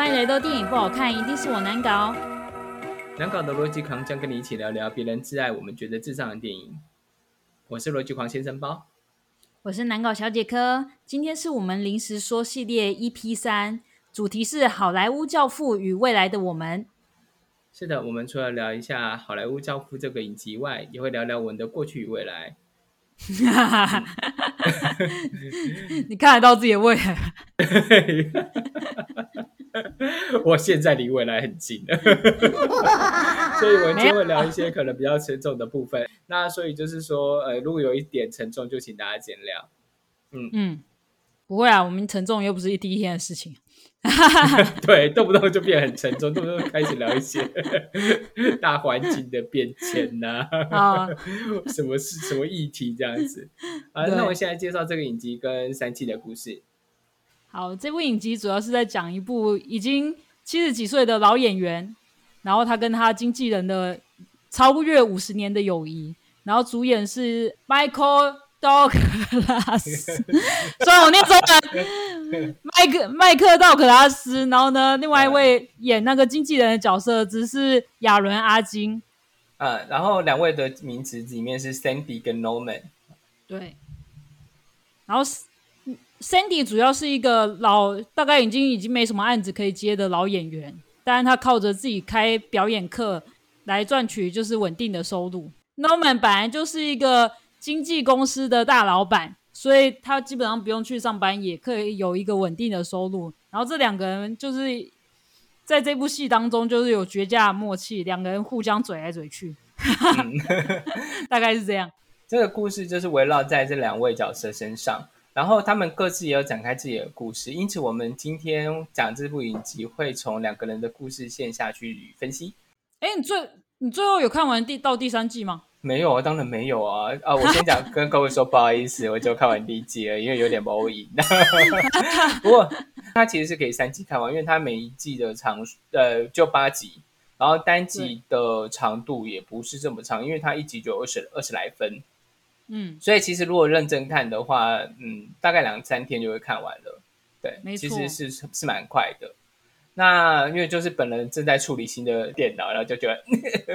欢迎来到电影不好看，一定是我难搞。难搞的逻辑狂将跟你一起聊聊别人挚爱我们觉得智障的电影。我是逻辑狂先生包，我是难搞小姐科。今天是我们临时说系列 EP 三，主题是好莱坞教父与未来的我们。是的，我们除了聊一下好莱坞教父这个影集外，也会聊聊我们的过去与未来。你看得到自己的未来？我现在离未来很近了，所以我们今天会聊一些可能比较沉重的部分。那所以就是说，呃，如果有一点沉重，就请大家见谅。嗯嗯，不会啊，我们沉重又不是第一天的事情。对，动不动就变很沉重，动不动开始聊一些大环境的变迁呐，啊，什么是什么议题这样子啊？那我现在介绍这个影集跟三七的故事。好，这部影集主要是在讲一部已经七十几岁的老演员，然后他跟他经纪人的超越五十年的友谊，然后主演是 Michael Douglas，虽然我念中文，麦克麦克道格拉斯，然后呢，另外一位演那个经纪人的角色只是亚伦阿金，嗯，然后两位的名字里面是 Sandy 跟 Norman，对，然后。Sandy 主要是一个老，大概已经已经没什么案子可以接的老演员，当然他靠着自己开表演课来赚取就是稳定的收入。Norman 本来就是一个经纪公司的大老板，所以他基本上不用去上班也可以有一个稳定的收入。然后这两个人就是在这部戏当中就是有绝佳的默契，两个人互相嘴来嘴去，大概是这样。这个故事就是围绕在这两位角色身上。然后他们各自也有展开自己的故事，因此我们今天讲这部影集会从两个人的故事线下去分析。哎，你最你最后有看完第到第三季吗？没有啊，当然没有啊！啊，我先讲 跟各位说不好意思，我就看完第一季了，因为有点毛瘾。不过它其实是可以三季看完，因为它每一季的长呃就八集，然后单集的长度也不是这么长，因为它一集就二十二十来分。嗯，所以其实如果认真看的话，嗯，大概两三天就会看完了。对，其实是是蛮快的。那因为就是本人正在处理新的电脑，然后就觉得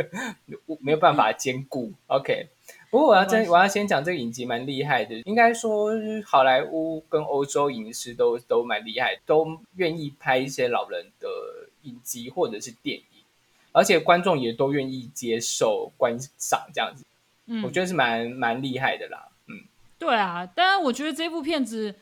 没有办法兼顾。OK，不过我要真我要先讲这个影集蛮厉害的，应该说好莱坞跟欧洲影视都都蛮厉害，都愿意拍一些老人的影集或者是电影，而且观众也都愿意接受观赏这样子。嗯，我觉得是蛮蛮厉害的啦。嗯，对啊，当然我觉得这部片子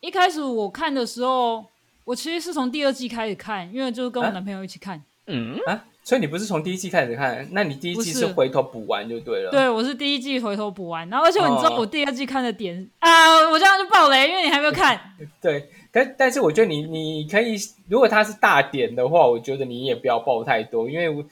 一开始我看的时候，我其实是从第二季开始看，因为就是跟我男朋友一起看。嗯啊，所以你不是从第一季开始看？那你第一季是回头补完就对了。对，我是第一季回头补完，然后而且你知道我第二季看的点啊，我这样就爆雷，因为你还没有看。对，但但是我觉得你你可以，如果它是大点的话，我觉得你也不要爆太多，因为我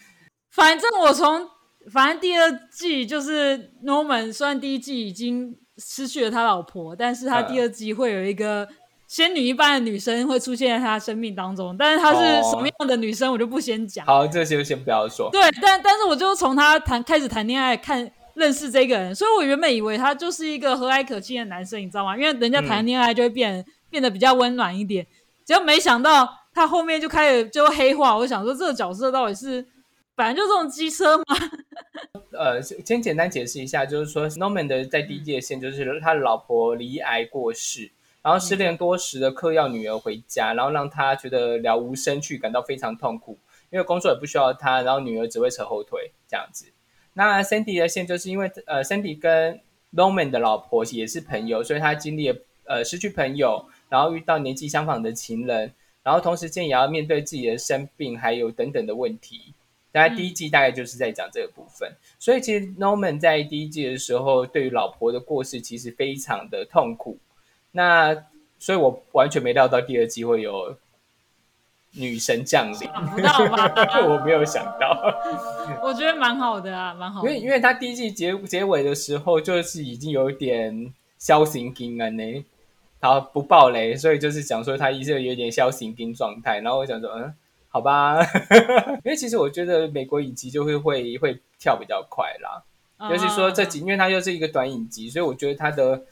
反正我从。反正第二季就是 Norman，虽然第一季已经失去了他老婆，但是他第二季会有一个仙女一般的女生会出现在他生命当中，但是她是什么样的女生，我就不先讲。好，这些就先不要说。对，但但是我就从他谈开始谈恋爱，看认识这个人，所以我原本以为他就是一个和蔼可亲的男生，你知道吗？因为人家谈恋爱就会变变得比较温暖一点，结果没想到他后面就开始就黑化，我就想说这个角色到底是。本来就这种机车吗？呃，先简单解释一下，就是说，Norman 的在第一界线就是他的老婆离癌过世，然后失恋多时的嗑药女儿回家，然后让他觉得了无生趣，感到非常痛苦，因为工作也不需要他，然后女儿只会扯后腿这样子。那 Sandy 的线就是因为呃，Sandy 跟 Norman 的老婆也是朋友，所以他经历了呃失去朋友，然后遇到年纪相仿的情人，然后同时间也要面对自己的生病，还有等等的问题。大概第一季大概就是在讲这个部分，所以其实 Norman 在第一季的时候，对于老婆的过世其实非常的痛苦。那所以我完全没料到第二季会有女神降临，不到吗？我没有想到，我觉得蛮好的啊，蛮好。因为因为他第一季结结尾的时候，就是已经有点消行兵了呢，好不爆雷，所以就是讲说他一直有点消行兵状态，然后我想说，嗯。好吧，因为其实我觉得美国影集就会会会跳比较快啦，尤其说这几，因为它又是一个短影集，所以我觉得它的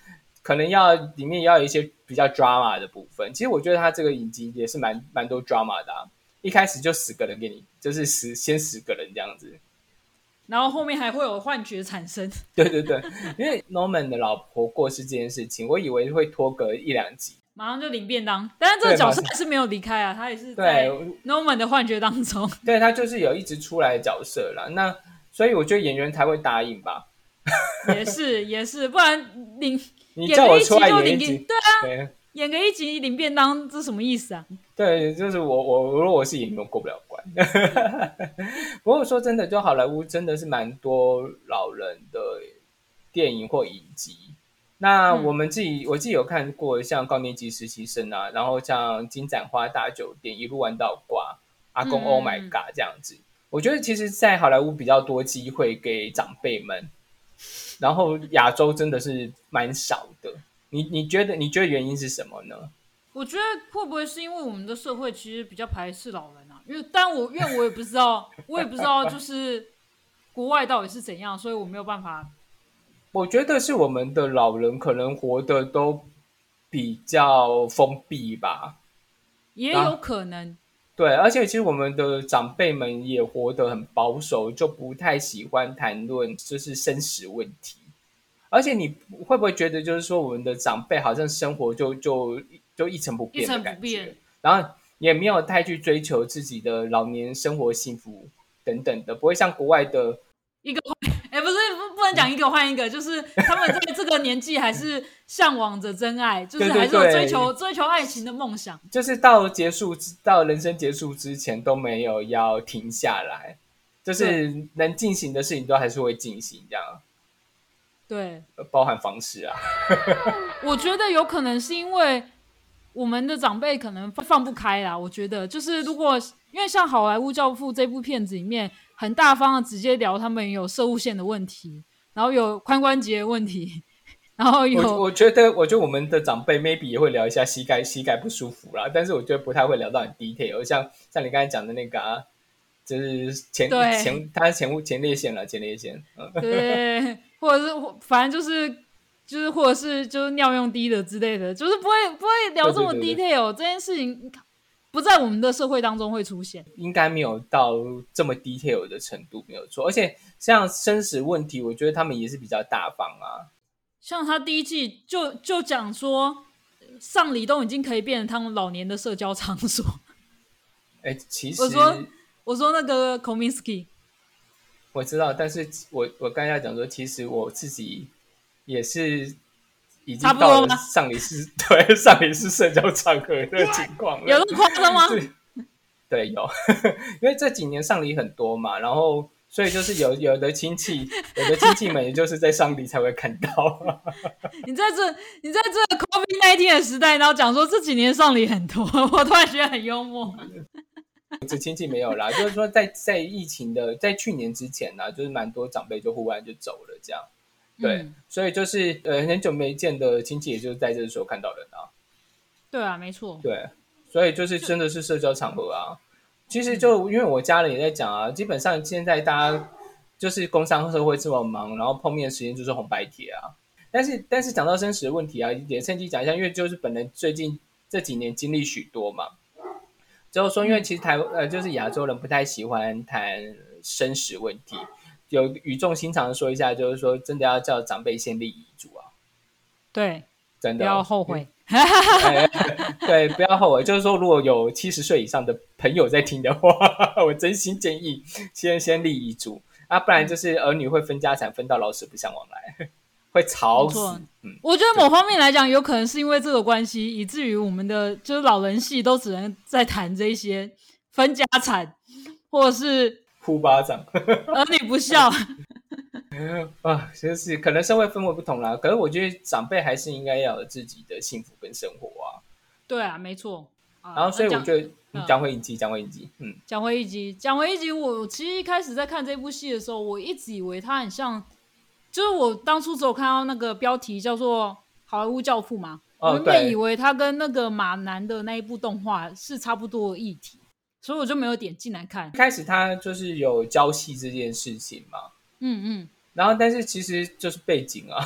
可能要里面要有一些比较 drama 的部分。其实我觉得他这个影集也是蛮蛮多 drama 的啊，一开始就死个人给你，就是死先死个人这样子。然后后面还会有幻觉产生。对对对，因为 Norman 的老婆过世这件事情，我以为会拖个一两集，马上就领便当。但是这个角色还是没有离开啊，他也是在 Norman 的幻觉当中。对他就是有一直出来的角色啦。那所以我觉得演员才会答应吧。也是 也是，不然领你叫我出来演一集，对啊，演个一集领便当，这什么意思啊？对，就是我我如果我是演员，过不了关。不过说真的，就好莱坞真的是蛮多老人的电影或影集。那我们自己我自己有看过，像高年级实习生啊，然后像金盏花大酒店一路玩到挂，阿公 Oh my God 这样子。我觉得其实，在好莱坞比较多机会给长辈们，然后亚洲真的是蛮少的。你你觉得你觉得原因是什么呢？我觉得会不会是因为我们的社会其实比较排斥老人啊？因为但我因为我也不知道，我也不知道就是国外到底是怎样，所以我没有办法。我觉得是我们的老人可能活得都比较封闭吧，也有可能。对，而且其实我们的长辈们也活得很保守，就不太喜欢谈论就是生死问题。而且你会不会觉得，就是说我们的长辈好像生活就就。就一成不变的感觉，然后也没有太去追求自己的老年生活幸福等等的，不会像国外的一个讲一个换一个，就是他们在这个年纪还是向往着真爱，就是还是有追求追求爱情的梦想，就是到结束到人生结束之前都没有要停下来，就是能进行的事情都还是会进行这样。对，包含方式啊，我觉得有可能是因为。我们的长辈可能放不开啦，我觉得就是如果因为像《好莱坞教父》这部片子里面很大方的直接聊他们有射物线的问题，然后有髋关节问题，然后有我觉得我觉得我们的长辈 maybe 也会聊一下膝盖膝盖不舒服啦，但是我觉得不太会聊到很 detail，像像你刚才讲的那个啊，就是前前他是前前列腺了前列腺，嗯，对，或者是反正就是。就是或者是就是尿用低的之类的，就是不会不会聊这么 detail 这件事情，不在我们的社会当中会出现，应该没有到这么 detail 的程度，没有错。而且像生死问题，我觉得他们也是比较大方啊。像他第一季就就讲说，丧礼都已经可以变成他们老年的社交场所。哎，其实我说我说那个 Kominsky，我知道，但是我我刚才讲说，其实我自己。也是已经到了上礼是 对上礼是社交场合的情况了，有那么夸张吗？对，有，因为这几年上礼很多嘛，然后所以就是有有的亲戚，有的亲戚们，也就是在上礼才会看到。你在这你在这 COVID nineteen 的时代，然后讲说这几年上礼很多，我突然觉得很幽默。这亲戚没有啦，就是说在在疫情的在去年之前呢，就是蛮多长辈就忽然就走了这样。对，所以就是呃，很久没见的亲戚，也就是在这个时候看到人啊。对啊，没错。对，所以就是真的是社交场合啊。其实就因为我家人也在讲啊，基本上现在大家就是工商社会这么忙，然后碰面时间就是红白帖啊。但是但是讲到生死的问题啊，也趁机讲一下，因为就是本人最近这几年经历许多嘛，就是说因为其实台呃就是亚洲人不太喜欢谈生死问题。有语重心长的说一下，就是说，真的要叫长辈先立遗嘱啊。对，真的不要后悔。对，不要后悔。就是说，如果有七十岁以上的朋友在听的话，我真心建议先先立遗嘱啊，不然就是儿女会分家产，分到老死不相往来，会吵死。嗯，我觉得某方面来讲，有可能是因为这个关系，以至于我们的就是老人系都只能在谈这些分家产，或者是。呼巴掌，儿女不孝 啊，就是可能社会氛围不同啦。可是我觉得长辈还是应该要有自己的幸福跟生活啊。对啊，没错。然后所以我觉得讲回一集，讲回一集，嗯，讲回一集，讲回一集。我其实一开始在看这部戏的时候，我一直以为它很像，就是我当初只有看到那个标题叫做《好莱坞教父》嘛，我原本以为它跟那个马南的那一部动画是差不多的议题。所以我就没有点进来看。开始他就是有交戏这件事情嘛，嗯嗯，然后但是其实就是背景啊，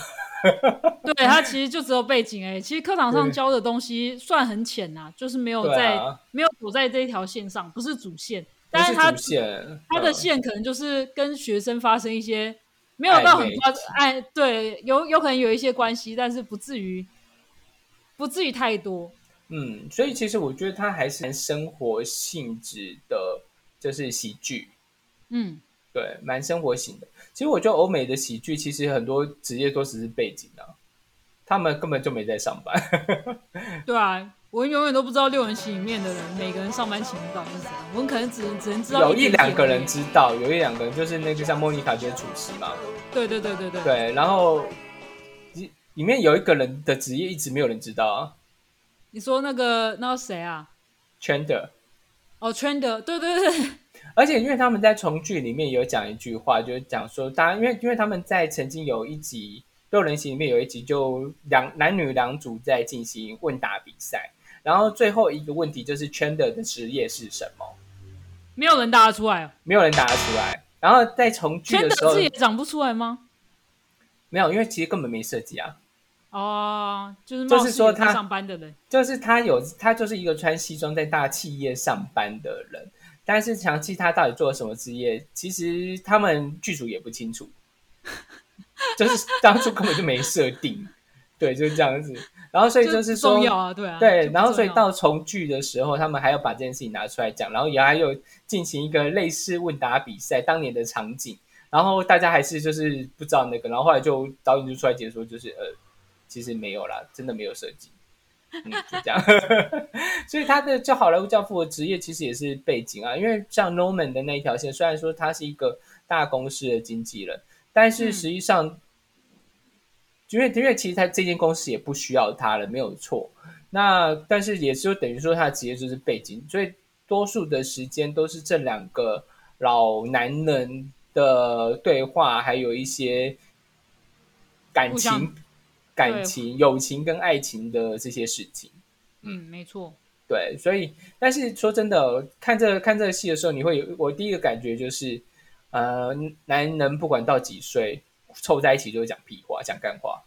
对，他其实就只有背景哎、其实课堂上教的东西算很浅呐、就是没有在、啊，没有走在这一条线上，不是主线。不但它是他线，它的嗯线可能就是跟学生发生一些没有到很暧昧夸哎，对，有有可能有一些关系，但是不至于不至于太多。嗯，所以其实我觉得它还是蛮生活性质的，就是喜剧，嗯，对，蛮生活型的。其实我觉得欧美的喜剧，其实很多职业都只是背景啊，他们根本就没在上班。对啊，我永远都不知道六人行里面的人每个人上班情况到是怎样，我们可能只能只能知道有一两个人知道，有一两个人就是那个像莫妮卡就是厨师嘛，对对对对对，对，然后里里面有一个人的职业一直没有人知道啊你说那个那个谁啊？，Chandler。哦，Trend，对对对，而且因为他们在重聚里面有讲一句话，就是讲说，大家因为因为他们在曾经有一集六人行里面有一集，就两男女两组在进行问答比赛，然后最后一个问题就是 Chandler 的职业是什么，没有人答得出来哦。没有人答得出来。然后在重聚的时候圈的字也长不出来吗？没有，因为其实根本没设计啊，哦，就是就是说他上班的人，就是他有他就是一个穿西装在大企业上班的人，但是详细他到底做了什么职业，其实他们剧组也不清楚，就是当初根本就没设定，对，就是这样子。然后所以就是说，要啊，对啊，对，然后所以到重聚的时候，他们还要把这件事情拿出来讲，然后也还有进行一个类似问答比赛当年的场景，然后大家还是就是不知道那个，然后后来就导演就出来解说，就是呃，其实没有啦，真的没有设计，嗯，就这样。所以他的就好莱坞教父的职业其实也是背景啊，因为像 Norman 的那一条线，虽然说他是一个大公司的经纪人，但是嗯实际上。因为因为其实他这间公司也不需要他了，没有错。那但是也就等于说他的职业就是背景，所以多数的时间都是这两个老男人的对话，还有一些感情、感情、友情跟爱情的这些事情。嗯，没错，对，所以但是说真的，看这看这个戏的时候，你会有我第一个感觉就是，呃，男人不管到几岁，凑在一起就会讲屁话，讲干话，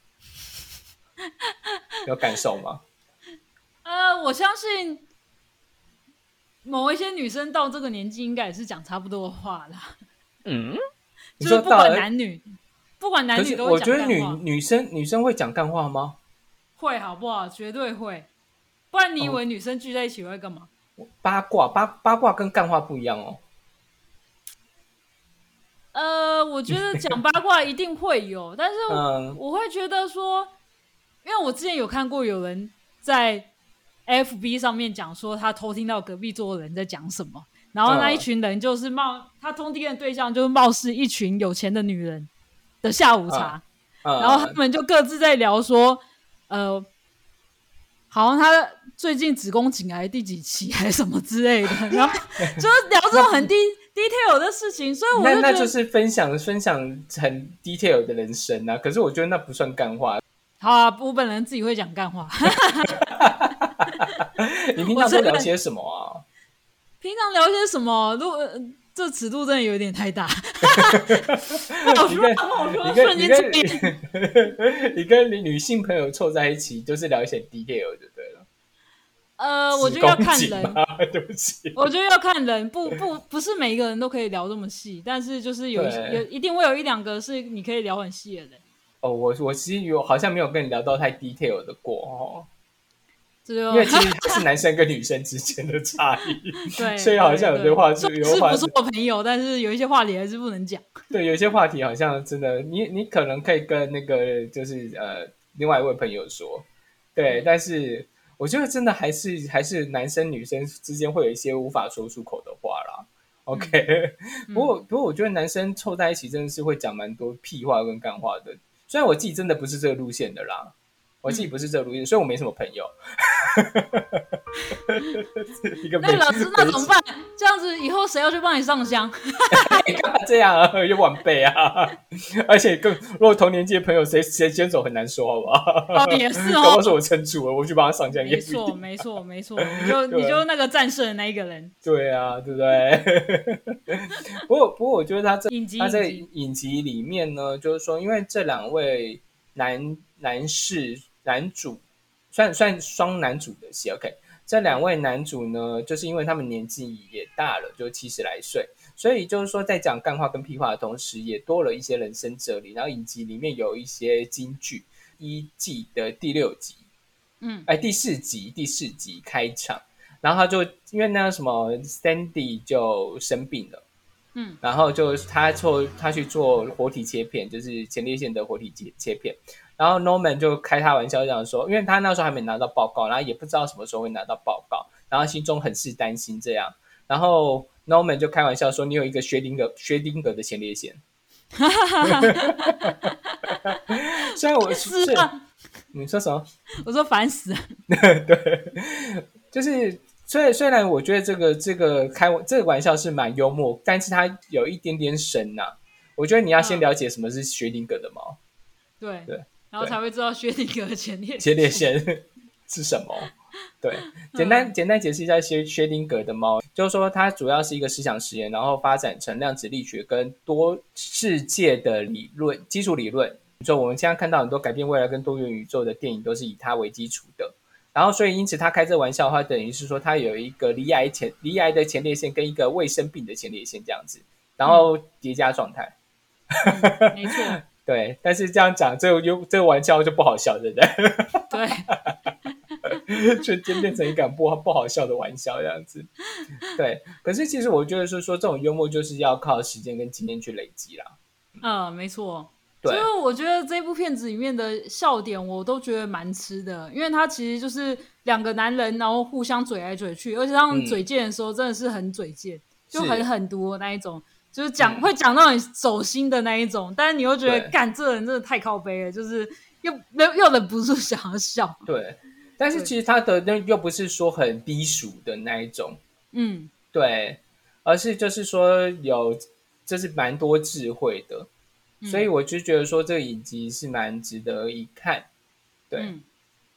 有感受吗？呃，我相信某一些女生到这个年纪，应该也是讲差不多的话啦，嗯，你就是不管男女，不管男女都会我觉得女女生女生会讲干话吗？会好不好？绝对会，不然你以哦为女生聚在一起会干嘛？八卦八八卦跟干话不一样哦。呃，我觉得讲八卦一定会有，但是我会觉得说，因为我之前有看过有人在 FB 上面讲说他偷听到隔壁桌的人在讲什么，然后那嗯一群人就是冒他通听的对象就是貌似一群有钱的女人的下午茶，嗯，然后他们就各自在聊说，呃，好像他最近子宫颈癌第几期还是什么之类的，然后就是聊这种很低 detail 的事情，所以我那就是分享分享很 detail 的人生啊。可是我觉得那不算干话。好啊，我本人自己会讲干话。你平常都聊些什么啊？平常聊些什么？如果、呃这尺度真的有点太大，不好说，你跟不好说，瞬间 你跟你女性朋友凑在一起，就是聊一些 detail 就对了。呃，我觉得要看人，对不起。我觉得要看人，不不不是每一个人都可以聊这么细，但是就是有有一定会有一两个是你可以聊很细的人，哦，我我其实有好像没有跟你聊到太 detail 的过哦，因为其实它是男生跟女生之间的差异。对，所以好像有对些话是有话是不是我朋友，但是有一些话题还是不能讲。对，有些话题好像真的，你你可能可以跟那个就是呃另外一位朋友说，对，但是我觉得真的还是还是男生女生之间会有一些无法说出口的话啦。OK，嗯不过不过我觉得男生凑在一起真的是会讲蛮多屁话跟干话的，虽然我自己真的不是这个路线的啦，我自己不是这个路线，所以我没什么朋友。一个那老师那怎么办？办？这样子以后谁要去帮你上香？干嘛这样啊？有晚辈啊！而且更如果同年纪的朋友，谁谁先走很难说，好不好？哦，也是哦，是我撑住了，我去帮他上香也没不一定错，没错，没错，你就对你就那个战胜的那一个人，对啊，对不对？不过，不过，我觉得他这影集他在影集里面呢，就是说，因为这两位男男士男主算算双男主的戏，OK，这两位男主呢，就是因为他们年纪也大了，就七十来岁，所以就是说，在讲干话跟屁话的同时，也多了一些人生哲理。然后影集里面有一些金句，一季的第六集，嗯哎，第四集第四集开场，然后他就因为那个什么 Sandy 就生病了。嗯然后就他做他去做活体切片，就是前列腺的活体切切片。然后 Norman 就开他玩笑这样说，因为他那时候还没拿到报告，然后也不知道什么时候会拿到报告，然后心中很是担心这样。然后 Norman 就开玩笑说，你有一个薛定格薛定格的前列腺。哈哈哈哈哈虽然我是你说什么？我说烦死了，对，就是虽然虽然我觉得这个这个开这个玩笑是蛮幽默，但是它有一点点神呐、我觉得你要先嗯了解什么是薛定谔的猫，对对，然后才会知道薛定谔的前列前列腺 是什么。对，简单简单解释一下薛薛定谔的猫，就是说它主要是一个思想实验，然后发展成量子力学跟多世界的理论基础理论。就我们现在看到很多改变未来跟多元宇宙的电影，都是以它为基础的。然后，所以因此他开这玩笑的话，等于是说他有一个离癌前离癌的前列腺跟一个未生病的前列腺这样子，然后叠加状态。没错，对，但是这样讲，这个又这个玩笑就不好笑，对不对？对，瞬间变成一个不不好笑的玩笑这样子。对，可是其实我觉得是说，这种幽默就是要靠时间跟经验去累积啦。嗯，没错。所以我觉得这部片子里面的笑点，我都觉得蛮吃的，因为它其实就是两个男人，然后互相嘴来嘴去，而且他们嗯嘴贱的时候真的是很嘴贱，就很很毒那一种，就是讲、嗯。会讲到你走心的那一种，但是你又觉得干这人真的太靠背了，就是又又又忍不住 想要笑。对，但是其实他的那又不是说很低俗的那一种，嗯，对，而是就是说有，就是蛮多智慧的，嗯。所以我就觉得说这个影集是蛮值得一看。对，嗯，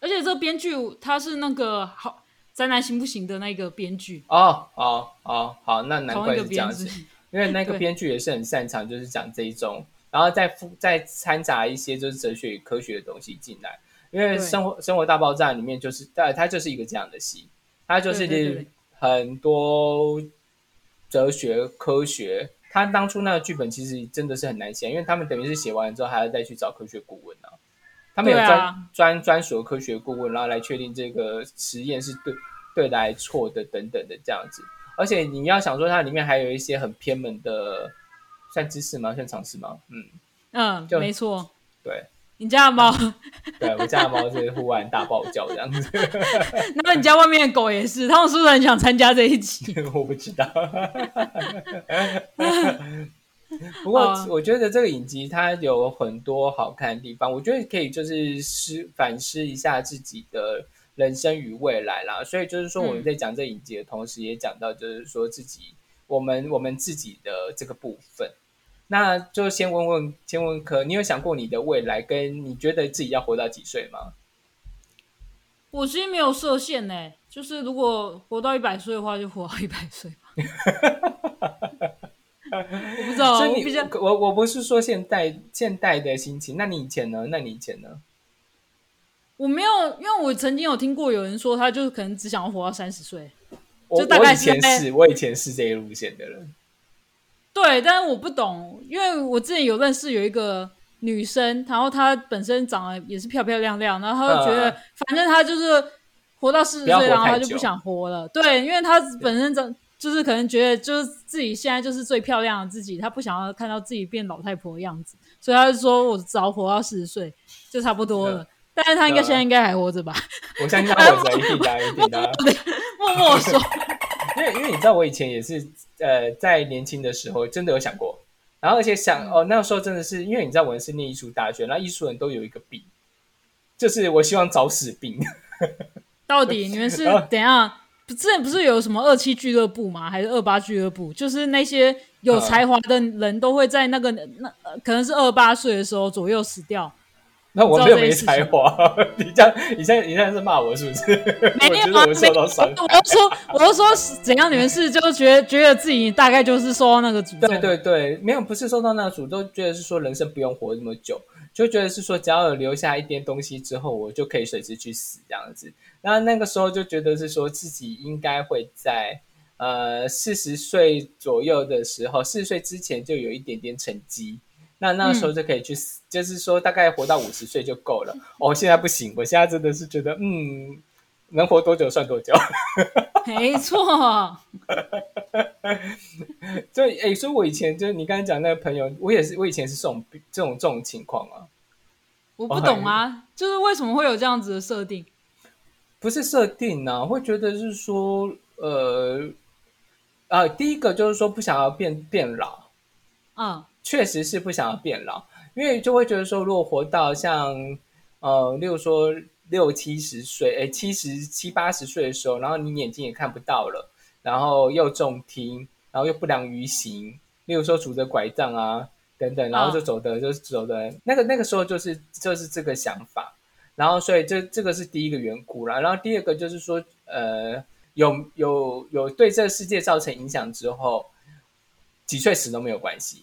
而且这个编剧他是那个好宅男行不行的那个编剧，哦哦哦，好，那难怪是这样子剧，，因为那个编剧也是很擅长，就是讲这一种，然后再附再掺杂一些就是哲学与科学的东西进来。因为对生活生活大爆炸里面就是，呃，它就是一个这样的戏，它就是很多哲学科学。他当初那个剧本其实真的是很难写，因为他们等于是写完了之后还要再去找科学顾问啊。他们有专、啊专专属的科学顾问，然后来确定这个实验是对对的还是错的等等的这样子。而且你要想说，它里面还有一些很偏门的，算知识吗？算常识吗？嗯，嗯，就没错。对，你家的猫，对我家的猫是 忽然大爆叫这样子，那你家外面的狗也是，他们是不是很想参加这一集？我不知道。不过哦我觉得这个影集它有很多好看的地方，我觉得可以就是思反思一下自己的人生与未来啦。所以就是说我们在讲这影集的同时，也讲到就是说自己我们我们自己的这个部分。那就先问问，先问科，你有想过你的未来，跟你觉得自己要活到几岁吗？我其实没有设限呢、就是如果活到一百岁的话，就活到一百岁吧。我不知道，所以我我我不是说现代现代的心情，那你以前呢？那你以前呢？我没有，因为我曾经有听过有人说，他就是可能只想要活到三十岁。我就大概前是，我以前是这一路线的人。对，但是我不懂，因为我之前有认识有一个女生，然后她本身长得也是漂漂亮亮，然后她就觉得，嗯反正她就是活到四十岁，然后她就不想活了。对，因为她本身长就是可能觉得就是自己现在就是最漂亮的自己，她不想要看到自己变老太婆的样子，所以她就说我只要活到四十岁就差不多了。嗯但是他应该嗯现在应该还活着吧？我相信他活着，一定的，一定的。默默说，因 为因为你知道，我以前也是呃，在年轻的时候真的有想过，然后而且嗯想、哦，那个时候真的是因为你知道我是念艺术大学，然后艺术人都有一个病，就是我希望早死病。到底你们是然后怎样？不之前不是有什么二七俱乐部吗？还是二八俱乐部？就是那些有才华的人都会在那个那、呃可能是二八岁的时候左右死掉。那我没有没才华，你这样，你现在你现在是骂我是不是？没 有啊，我受到伤我就说，我就说怎样？你们是就觉得觉得自己大概就是受到那个诅咒？对对对，没有不是受到那个诅咒，觉得是说人生不用活那么久，就觉得是说只要有留下一点东西之后，我就可以随时去死这样子。那那个时候就觉得是说自己应该会在呃四十岁左右的时候，四十岁之前就有一点点成绩。那那时候就可以去死，就是说大概活到五十岁就够了。哦，现在不行，我现在真的是觉得，嗯，能活多久算多久。没错，就诶，所以我以前就是你刚才讲那个朋友，我也是，我以前是这种这种这种情况啊，我不懂啊，就是为什么会有这样子的设定？不是设定啊，会觉得是说，呃，啊，第一个就是说不想要变变老，嗯确实是不想要变老，因为就会觉得说，如果活到像呃，例如说六七十岁，诶，七十七八十岁的时候，然后你眼睛也看不到了，然后又重听，然后又不良于行，例如说拄着拐杖啊等等，然后就走的、就是走的那个那个时候就是就是这个想法，然后所以这这个是第一个缘故啦，然后第二个就是说，呃，有有有对这个世界造成影响之后，几岁死都没有关系。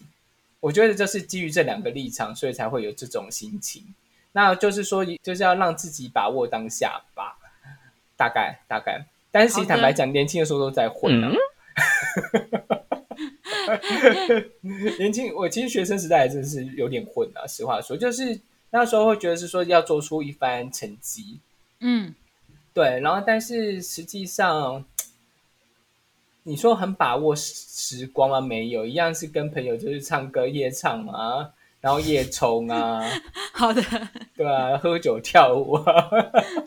我觉得就是基于这两个立场，所以才会有这种心情。那就是说，就是要让自己把握当下吧，大概大概。但是其实坦白讲，年轻的时候都在混啊。年轻，我其实学生时代还真的是有点混啊。实话说，就是那时候会觉得是说要做出一番成绩，嗯，对，然后但是实际上，你说很把握时时光吗？没有，一样是跟朋友就是唱歌夜唱啊，然后夜冲啊，好的，对啊，喝酒跳舞啊。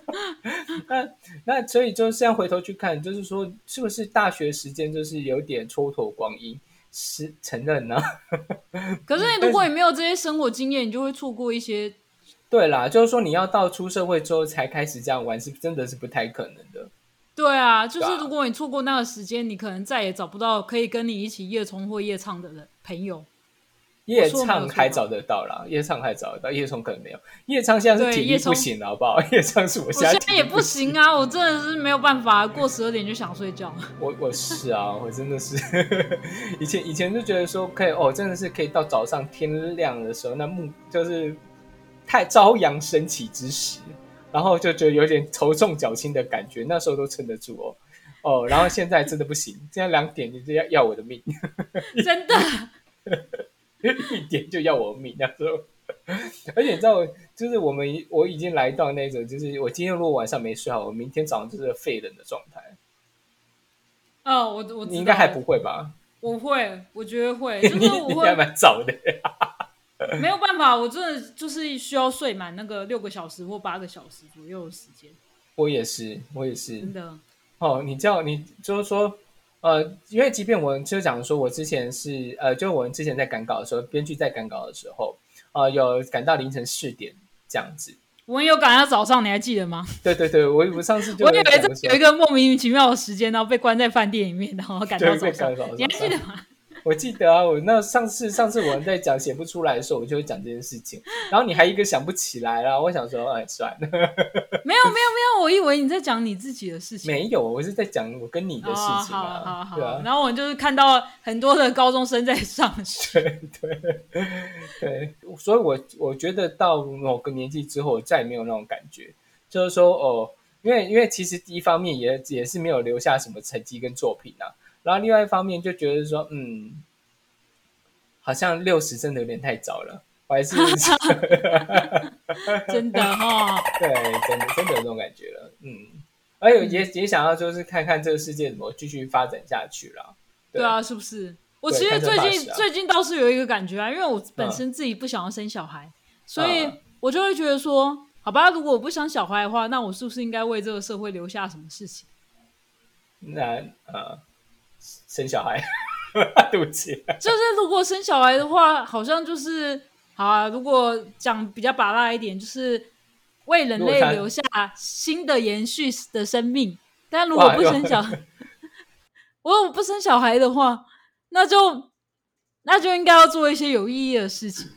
那那所以就现在回头去看，就是说是不是大学时间就是有点蹉跎光阴？是承认呢、可是如果你没有这些生活经验，你就会错过一些。对啦，就是说你要到出社会之后才开始这样玩，是真的是不太可能的。对啊，就是如果你错过那个时间，你可能再也找不到可以跟你一起夜冲或夜唱的人朋友。夜唱还找得到啦，夜唱还找得到，夜冲可能没有。夜唱现在是体力对夜冲不行了，好不好？夜唱是我我现在现在也不行。啊，我真的是没有办法，过十二点就想睡觉。我我是啊，我真的是 以前以前就觉得说可以哦，真的是可以到早上天亮的时候，那目就是太朝阳升起之时，然后就觉得有点头重脚轻的感觉，那时候都撑得住哦。哦，然后现在真的不行，现在两点你就要要我的命，真的，一点就要我的命，那时候。而且你知道，就是我们我已经来到那种，就是我今天如果晚上没睡好，我明天早上就是废人的状态。哦，我我你应该还不会吧？我会，我觉得会，就你是我你还会蛮早的。没有办法，我真的就是需要睡满那个六个小时或八个小时左右的时间，我也是，我也是。真的。哦，你叫你就是说，呃，因为即便我就讲说，我之前是呃，就我们之前在赶稿的时候，编剧在赶稿的时候，呃，有赶到凌晨四点这样子。我们有赶到早上，你还记得吗？对对对，我我上次就我以为这有一个莫名其妙的时间，然后被关在饭店里面，然后赶到对被早上赶到早。上你还记得吗？我记得啊，我那上次上次我们在讲写不出来的时候，我就会讲这件事情，然后你还一个想不起来啦，我想说，哎，算了，没有没有没有，我以为你在讲你自己的事情。没有，我是在讲我跟你的事哦，情好好啊，好对啊，然后我就是看到很多的高中生在上学，对对对，所以我我觉得到某个年纪之后，我再也没有那种感觉，就是说哦，因为因为其实第一方面也也是没有留下什么成绩跟作品啊，然后另外一方面就觉得说，嗯，好像六十真的有点太早了，我还是 真的哈、对，真的真的有这种感觉了，嗯，而且也也想要就是看看这个世界怎么继续发展下去了。对啊，是不是？我其实最近最近倒是有一个感觉啊，因为我本身自己不想要生小孩，所以嗯我就会觉得说，好吧，如果我不想小孩的话，那我是不是应该为这个社会留下什么事情？那呃，生小孩，对不起，就是如果生小孩的话，好像就是好啊。如果讲比较拔辣一点，就是为人类留下新的延续的生命。但如果不生小，我如果不生小孩的话，那就那就应该要做一些有意义的事情。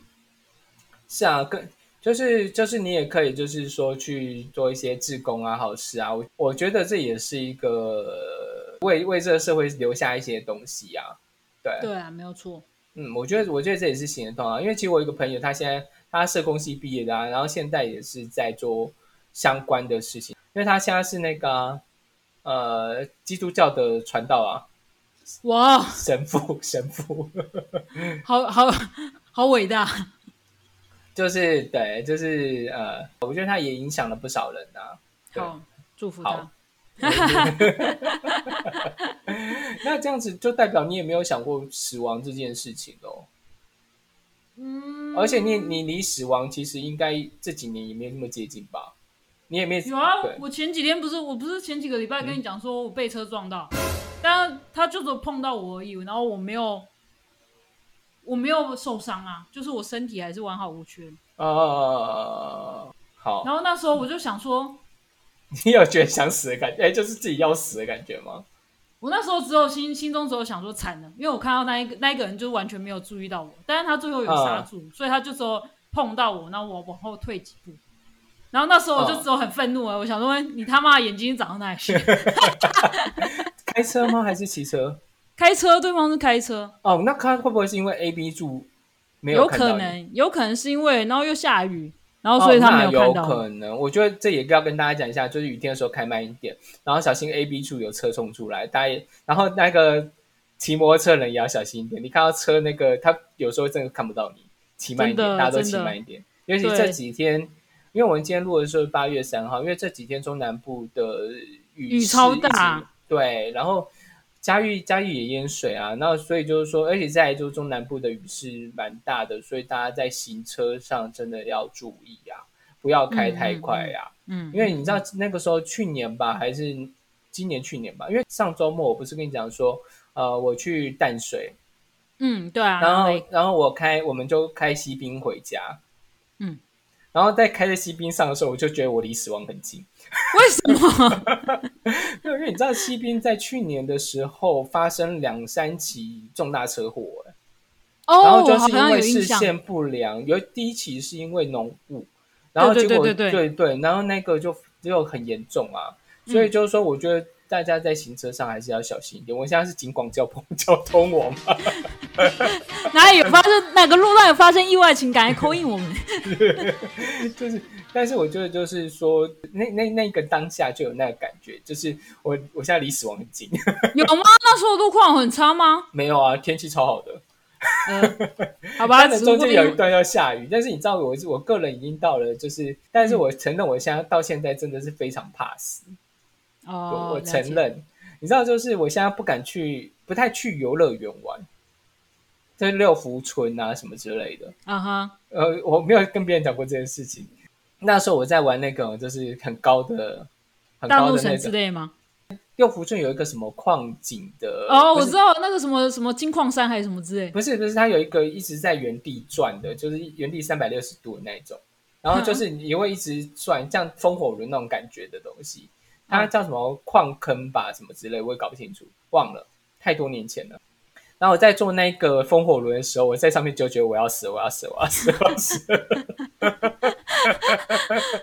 是啊，跟就是就是你也可以就是说去做一些志工啊、好事啊，我我觉得这也是一个为为这个社会留下一些东西啊。对，对啊，没有错。嗯，我觉得我觉得这也是行得通啊，因为其实我有一个朋友，他现在他社工系毕业的啊，然后现在也是在做相关的事情，因为他现在是那个啊、呃基督教的传道啊，哇，神父神父，好好好伟大！就是对，就是呃，我觉得他也影响了不少人啊。对好，祝福好他。那这样子就代表你也没有想过死亡这件事情哦。嗯，而且你你离死亡其实应该这几年也没有那么接近吧？你也没有啊对，我前几天不是，我不是前几个礼拜跟你讲说我被车撞到，但他就是碰到我而已，然后我没有，我没有受伤啊，就是我身体还是完好无缺。呃，好，然后那时候我就想说，你有觉得想死的感觉？哎，就是自己要死的感觉吗？我那时候只有心心中只有想说惨了，因为我看到那一个那一个人就完全没有注意到我，但是他最后有刹住，所以他就说碰到我，那我往后退几步。然后那时候我就只有很愤怒了，我想说你他妈眼睛长到哪里去？开车吗？还是骑车？开车，对方是开车，哦，那他会不会是因为 A、B 柱没有有？可能，有可能是因为然后又下雨，然后所以他没有看到有。可能，我觉得这也要跟大家讲一下，就是雨天的时候开慢一点，然后小心 A、B 处有车冲出来，大家也，然后那个骑摩托车的人也要小心一点。你看到车那个，他有时候真的看不到你，骑慢一点，大家都骑慢一点。尤其这几天，因为我们今天录的时候是八月三号，因为这几天中南部的雨雨超大，对，然后嘉义嘉义也淹水啊，那所以就是说，而且在就是中南部的雨是蛮大的，所以大家在行车上真的要注意啊，不要开太快啊，嗯，因为你知道那个时候去年吧，还是今年去年吧，因为上周末我不是跟你讲说，呃，我去淡水，嗯，对啊，然后然后我开我们就开西滨回家，嗯，然后在开在西滨上的时候，我就觉得我离死亡很近。为什么？因 为你知道西滨在去年的时候发生两三起重大车祸、欸哦，然后就是因为。视线不良，有第一起是因为浓雾，然后对结果对对对对然后那个就就很严重啊，嗯所以就是说，我觉得大家在行车上还是要小心一点。我现在是警广交通交通网嘛，哪里有发生哪个路段有发生意外，请赶快扣印我们。就是，但是我觉得就是说，那那那个当下就有那个感觉，就是我我现在离死亡很近，有吗？那时候路况很差吗？没有啊，天气超好的。呃，好吧，中间有一段要下雨，但是你知道我我个人已经到了，就是，但是我承认我现在到现在真的是非常怕死，哦，我。承认，你知道，就是我现在不敢去，不太去游乐园玩，就是六福村啊什么之类的。啊哈，呃，我没有跟别人讲过这件事情。那时候我在玩那个就是很高的、很大怒神高的那个之类吗？六福村有一个什么矿井的哦，我知道那个什么什么金矿山还是什么之类。不是不是，它有一个一直在原地转的，就是原地三百六十度的那一种，然后就是你会一直转，像风火轮那种感觉的东西。它叫什么矿坑吧，什么之类，我也搞不清楚，忘了，太多年前了。然后我在做那个风火轮的时候，我在上面就觉得我要死，我要死，我要死，我要死。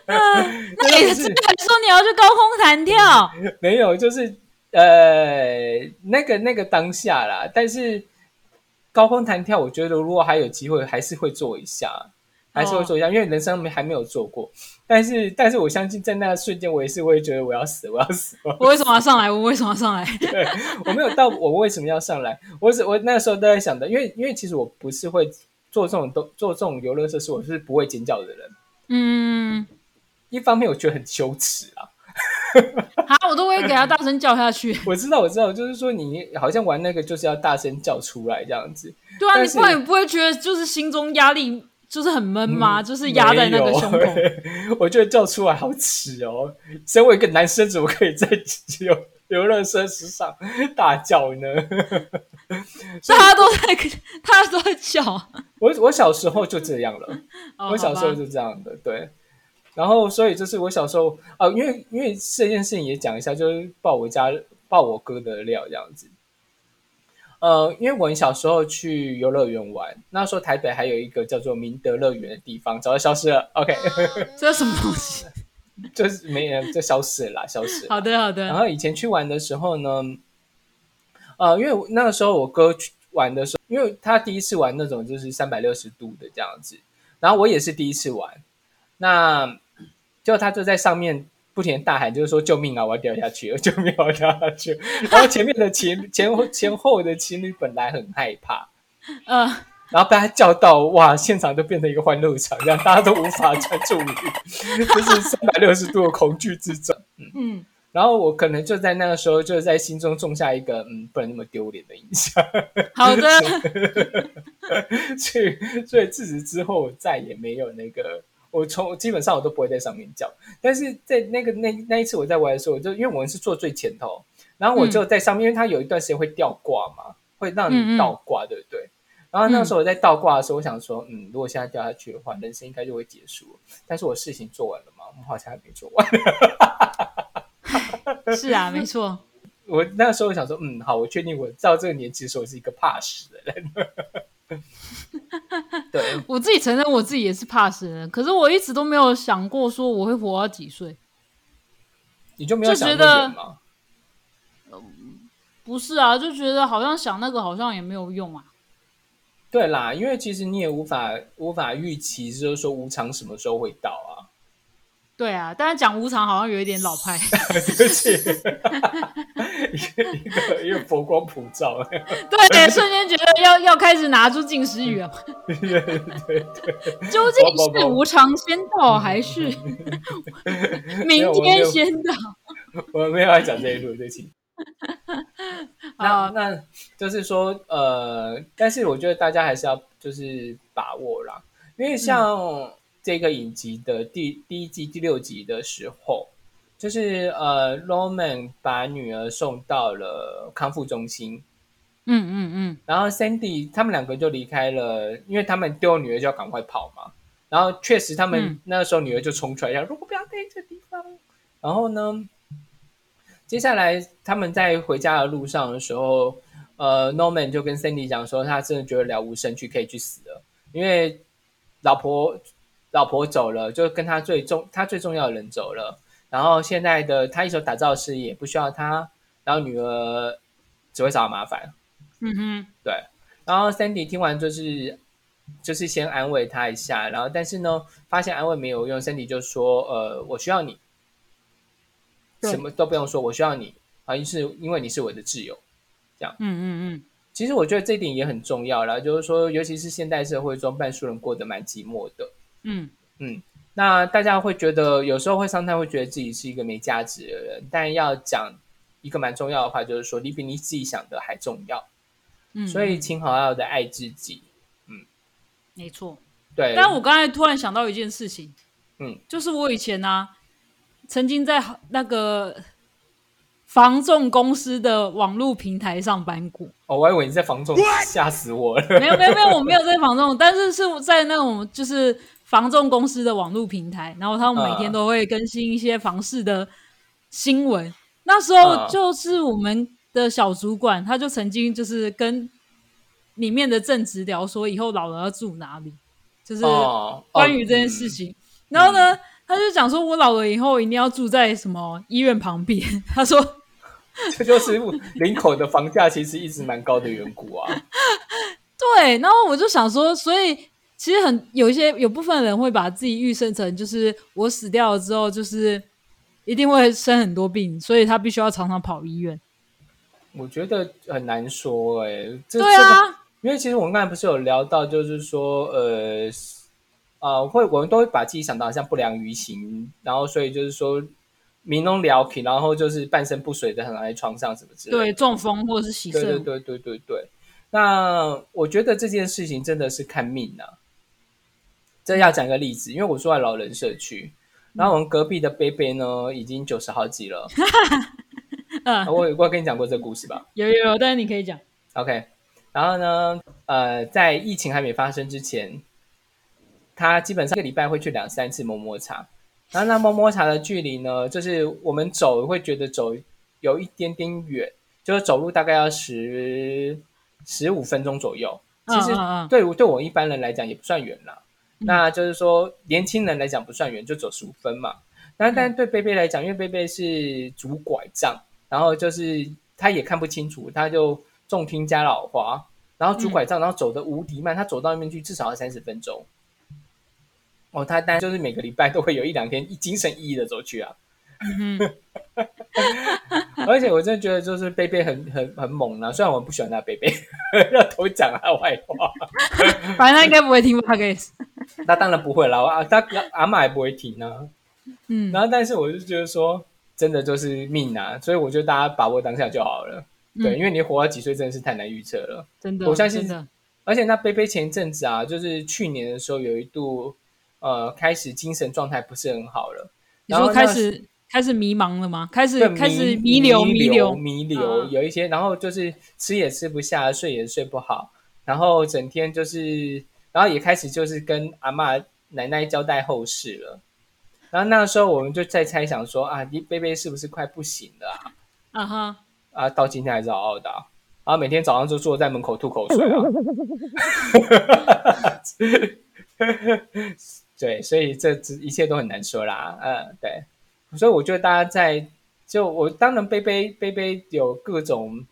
那你就是之前说你要去高空弹跳，没有，就是呃，那个那个当下啦。但是高空弹跳，我觉得如果还有机会，还是会做一下，还是会做一下，因为人生没还没有做过。但是，但是我相信在那个瞬间，我也是会觉得我要死，我要死。我我为什么要上来？我为什么要上来？对我没有到我为什么要上来，我只我那个时候都在想的，因为因为其实我不是会做这种都做这种游乐设施，我是不会尖叫的人。嗯，一方面我觉得很羞耻啊，好，我都会给他大声叫下去。我知道我知道，就是说你好像玩那个就是要大声叫出来这样子。对啊，你不然你不会觉得就是心中压力就是很闷吗？就是压在那个胸口。我觉得叫出来好耻哦！身为一个男生，怎么可以在游 游乐设施上大叫呢？大家都在，大家都在叫。我我小时候就这样了，哦我小时候就这样的，对。然后所以就是我小时候啊，因为因为这件事情也讲一下，就是爆我家爆我哥的料这样子。呃，因为我小时候去游乐园玩，那时候台北还有一个叫做明德乐园的地方，早就消失了。OK，这是什么东西？就是没人，就消失了啦，消失了。好的，好的。然后以前去玩的时候呢，呃，因为那个时候我哥去玩的时候，因为他第一次玩那种就是三百六十度的这样子，然后我也是第一次玩，那就他就在上面不停大喊，就是说救命啊，我要掉下去了，救命，我要掉下去。然后前面的情 前后前后的情侣本来很害怕，呃，然后被他叫到，哇，现场就变成一个欢乐场，这样大家都无法专注于，就是三百六十度的恐惧之中。嗯，然后我可能就在那个时候，就在心中种下一个嗯，不能那么丢脸的印象。好的，所以所以自此之后，我再也没有那个，我从基本上我都不会在上面叫。但是在那个那那一次我在玩的时候，我就因为我们是坐最前头，然后我就在上面，因为它有一段时间会吊挂嘛，会让你倒挂，对不对？然后那个时候我在倒挂的时候，我想说，嗯，如果现在掉下去的话，人生应该就会结束了。但是我事情做完了吗？我好像还没做完。是啊，没错。我那个时候想说，嗯，好，我确定我到这个年纪的时候，我是一个怕死的人。对，我自己承认我自己也是怕死的人，可是我一直都没有想过说我会活到几岁。你就没有想觉得吗？不是啊，就觉得好像想那个好像也没有用啊。对啦，因为其实你也无法无法预期，就是说无常什么时候会到啊。对啊，但是讲无常好像有一点老派。对不起，一个一个一个佛光普照。对，瞬间觉得要要开始拿出近视语了。对对对，究竟是无常先到，还是明天先到？我没有要讲这一路，对不起。那那就是说，呃，但是我觉得大家还是要就是把握啦，因为像。这个影集的第第一季第六集的时候，就是呃，Roman 把女儿送到了康复中心，嗯嗯嗯，然后 Sandy 他们两个就离开了，因为他们丢女儿就要赶快跑嘛。然后确实，他们那个时候女儿就冲出来，要如果不要待这地方。然后呢，接下来他们在回家的路上的时候，呃，Norman 就跟 Sandy 讲说，他真的觉得了无生趣，可以去死了，因为老婆。老婆走了，就跟他最重他最重要的人走了，然后现在的他一手打造事业不需要他，然后女儿只会找麻烦。嗯哼，对。然后 Sandy 听完就是就是先安慰他一下，然后但是呢，发现安慰没有用，Sandy 就说：“呃，我需要你，什么都不用说，我需要你啊，是因为你是我的挚友。”这样。嗯嗯嗯。其实我觉得这点也很重要啦，就是说，尤其是现代社会中，半数人过得蛮寂寞的。嗯嗯，那大家会觉得有时候会上台会觉得自己是一个没价值的人，但要讲一个蛮重要的话，就是说你比你自己想的还重要。嗯，所以请好好的爱自己。嗯，没错。对。但我刚才突然想到一件事情，嗯，就是我以前呢，曾经在那个防重公司的网络平台上班过。哦，我还以为你在防重，吓死我了。没有没有没有，我没有在防重，但是是在那种就是。防重公司的网络平台，然后他们每天都会更新一些房事的新闻。那时候就是我们的小主管，他就曾经就是跟里面的正职聊说，以后老了要住哪里，就是关于这件事情。然后呢，他就讲说，我老了以后一定要住在什么医院旁边。他说，这就是林口的房价其实一直蛮高的缘故啊。对，然后我就想说，所以。其实很有一些有部分人会把自己预设成，就是我死掉了之后，就是一定会生很多病，所以他必须要常常跑医院。我觉得很难说，哎，对啊，因为其实我们刚才不是有聊到，就是说，呃，啊，会我们都会把自己想到像不良于行，然后所以就是说，民农聊起，然后就是半身不遂的躺在床上什么之类，对，中风或者是洗肾，对对对对对。那我觉得这件事情真的是看命啊。这要讲一个例子，因为我住在老人社区，然后我们隔壁的贝贝呢，已经九十好几了。嗯，我我跟你讲过这个故事吧？有有有，但是你可以讲。OK，然后呢，呃，在疫情还没发生之前，他基本上一个礼拜会去两三次摸摸茶。然后那摸摸茶的距离呢，就是我们走会觉得走有一点点远，就是走路大概要十十五分钟左右。其实对我对我一般人来讲也不算远了。那就是说年轻人来讲不算远，就走十五分嘛。那但对贝贝来讲，因为贝贝是拄拐杖，然后就是他也看不清楚，他就重听加老花，然后拄拐杖，然后走的无敌慢，他走到那边去至少要三十分钟。哦，他当然就是每个礼拜都会有一两天精神奕奕的走去啊。而且我真的觉得就是贝贝很很很猛啊，虽然我不喜欢他贝贝，要偷讲他坏话。反正他应该不会听吧？那当然不会啦，啊，他阿妈也不会停呢。嗯，然后但是我就觉得说，真的就是命啊，所以我觉得大家把握当下就好了。对，因为你活到几岁真的是太难预测了。真的，我相信。而且那贝贝前一阵子啊，就是去年的时候有一度。呃，开始精神状态不是很好了，然后开始开始迷茫了吗？开始开始弥留弥留弥留，有一些，然后就是吃也吃不下，睡也睡不好，然后整天就是，然后也开始就是跟阿妈奶奶交代后事了。然后那个时候我们就在猜想说啊，你贝贝是不是快不行了啊？啊哈啊，到今天还是嗷嗷的，然后每天早上就坐在门口吐口水啊。对，所以这这一切都很难说啦，嗯，对，所以我觉得大家在就我当然杯杯杯杯有各种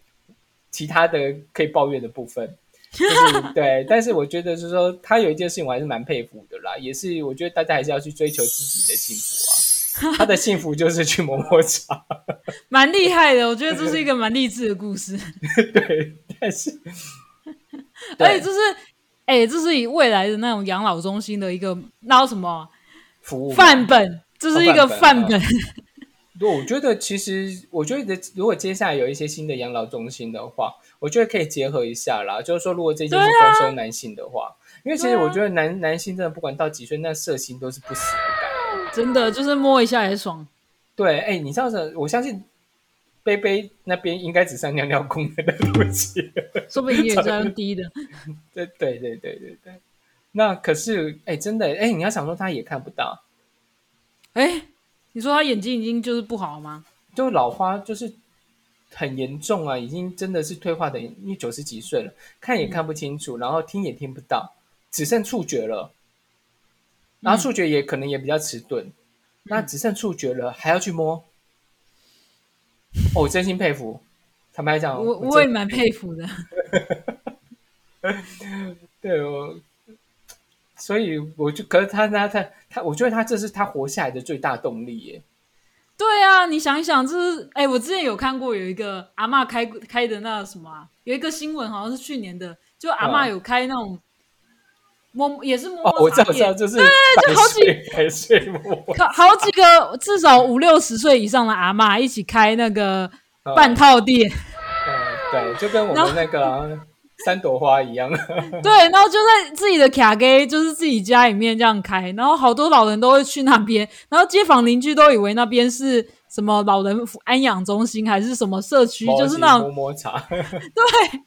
其他的可以抱怨的部分，就是对，但是我觉得是说他有一件事情我还是蛮佩服的啦，也是我觉得大家还是要去追求自己的幸福啊，他的幸福就是去摸摸茶，蛮厉害的，我觉得这是一个蛮励志的故事，对，但是 而且就是。哎，这是以未来的那种养老中心的一个那什么服务范本，这是一个范本。对，我觉得其实，我觉得如果接下来有一些新的养老中心的话，我觉得可以结合一下啦。就是说，如果这件是专收男性的话，因为其实我觉得男男性真的不管到几岁，那色心都是不死的，真的就是摸一下也爽。对，哎，你知道的，我相信。杯杯那边应该只剩尿尿功能的东西，说不定也是用低的。对对对对对对，那可是哎，真的哎，你要想说他也看不到，哎，你说他眼睛已经就是不好吗？就老花就是很严重啊，已经真的是退化的，因为九十几岁了，看也看不清楚，然后听也听不到，只剩触觉了，然后触觉也可能也比较迟钝，那只剩触觉了，还要去摸。我真心佩服，坦白讲，我我也蛮佩服的。对，我所以我就，可是他他他他，我觉得他这是他活下来的最大动力耶。对啊，你想一想，这是哎，我之前有看过有一个阿妈开开的那什么啊，有一个新闻好像是去年的，就阿妈有开那种。摸也是摸，我知道，知道，就是对，就好几百岁摸，好几个至少五六十岁以上的阿妈一起开那个半套店，嗯，对，就跟我们那个三朵花一样，对，然后就在自己的卡给，就是自己家里面这样开，然后好多老人都会去那边，然后街坊邻居都以为那边是什么老人安养中心还是什么社区，就是那种摸摸茶，对。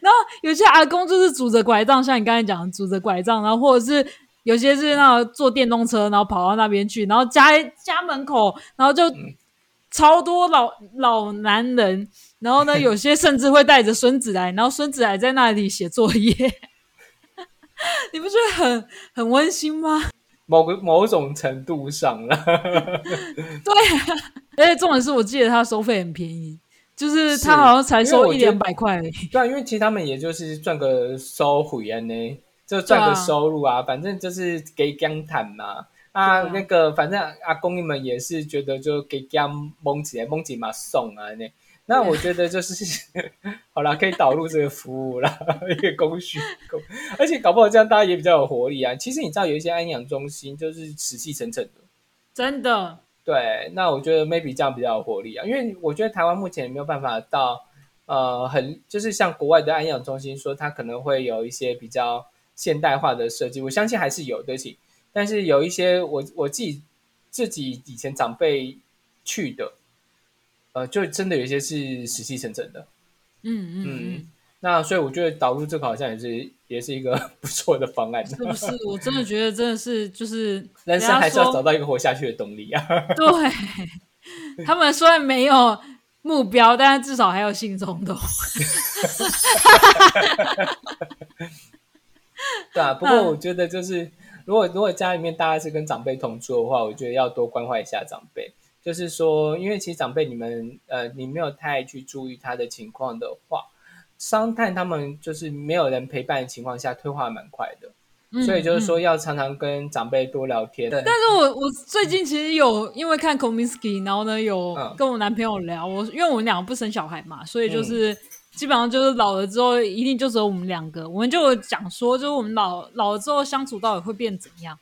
然后有些阿公就是拄着拐杖，像你刚才讲拄着拐杖，然后或者是有些是那种坐电动车，然后跑到那边去，然后家家门口，然后就超多老老男人，然后呢，有些甚至会带着孙子来，然后孙子还在那里写作业，你不觉得很很温馨吗？某个某种程度上了，对，而且重点是我记得他收费很便宜。就是他好像才收一两百块，对啊，因为其实他们也就是赚个收回啊呢，就赚个收入啊，反正就是给姜谈嘛啊，那个反正阿公你们也是觉得就给姜蒙起来蒙起嘛送啊那，那我觉得就是 好了，可以导入这个服务啦，一个工序工，而且搞不好这样大家也比较有活力啊。其实你知道有一些安养中心就是死气沉沉的，真的。对，那我觉得 maybe 这样比较有活力啊，因为我觉得台湾目前没有办法到，呃，很就是像国外的安养中心说，它可能会有一些比较现代化的设计，我相信还是有的，起，但是有一些我我自己自己以前长辈去的，呃，就真的有一些是死气沉沉的，嗯嗯嗯，那所以我觉得导入这个好像也是 也是一个 不错的方案，是不是？我真的觉得真的是就是 人生还是要找到一个活下去的动力啊。对，他们虽然没有目标，但是至少还有性冲动。对啊，不过我觉得就是，如果如果家里面大家是跟长辈同住的话，我觉得要多关怀一下长辈。就是说，因为其实长辈你们呃，你没有太去注意他的情况的话，伤探他们就是没有人陪伴的情况下，退化蛮快的。所以就是说，要常常跟长辈多聊天。但是我我最近其实有因为看 Kominsky，然后呢有跟我男朋友聊，我因为我们两个不生小孩嘛，所以就是。基本上就是老了之后，一定就只有我们两个。我们就讲说，就是我们老老了之后相处到底会变怎样？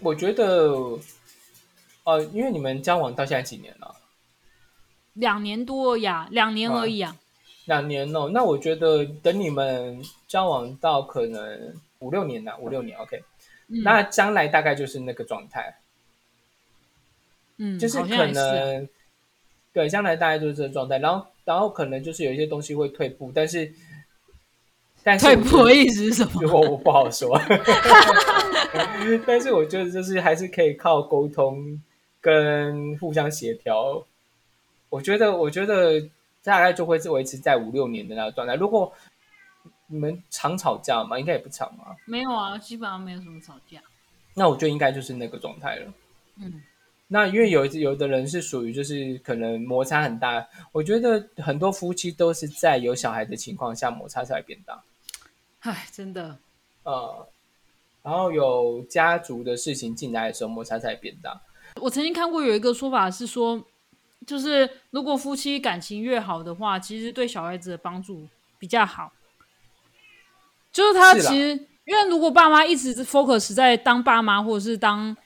我觉得，呃，因为你们交往到现在几年了？两年多呀，两年而已啊。两年哦，那我觉得等你们交往到可能五六年呢，五六年 OK。那将来大概就是那个状态。嗯，就是可能，对，将来大概就是这个状态，然后。然后可能就是有一些东西会退步，但是，但是退步的意思是什么？我我不好说。但是我觉得就是还是可以靠沟通跟互相协调。我觉得我觉得大概就会是维持在五六年的那个状态。如果你们常吵架吗？应该也不常嘛。没有啊，基本上没有什么吵架。那我就应该就是那个状态了。嗯。那因为有有的人是属于就是可能摩擦很大，我觉得很多夫妻都是在有小孩的情况下摩擦才会变大。唉，真的。呃，然后有家族的事情进来的时候，摩擦才变大。我曾经看过有一个说法是说，就是如果夫妻感情越好的话，其实对小孩子的帮助比较好。就是他其实，因为如果爸妈一直 focus 在当爸妈或者是当。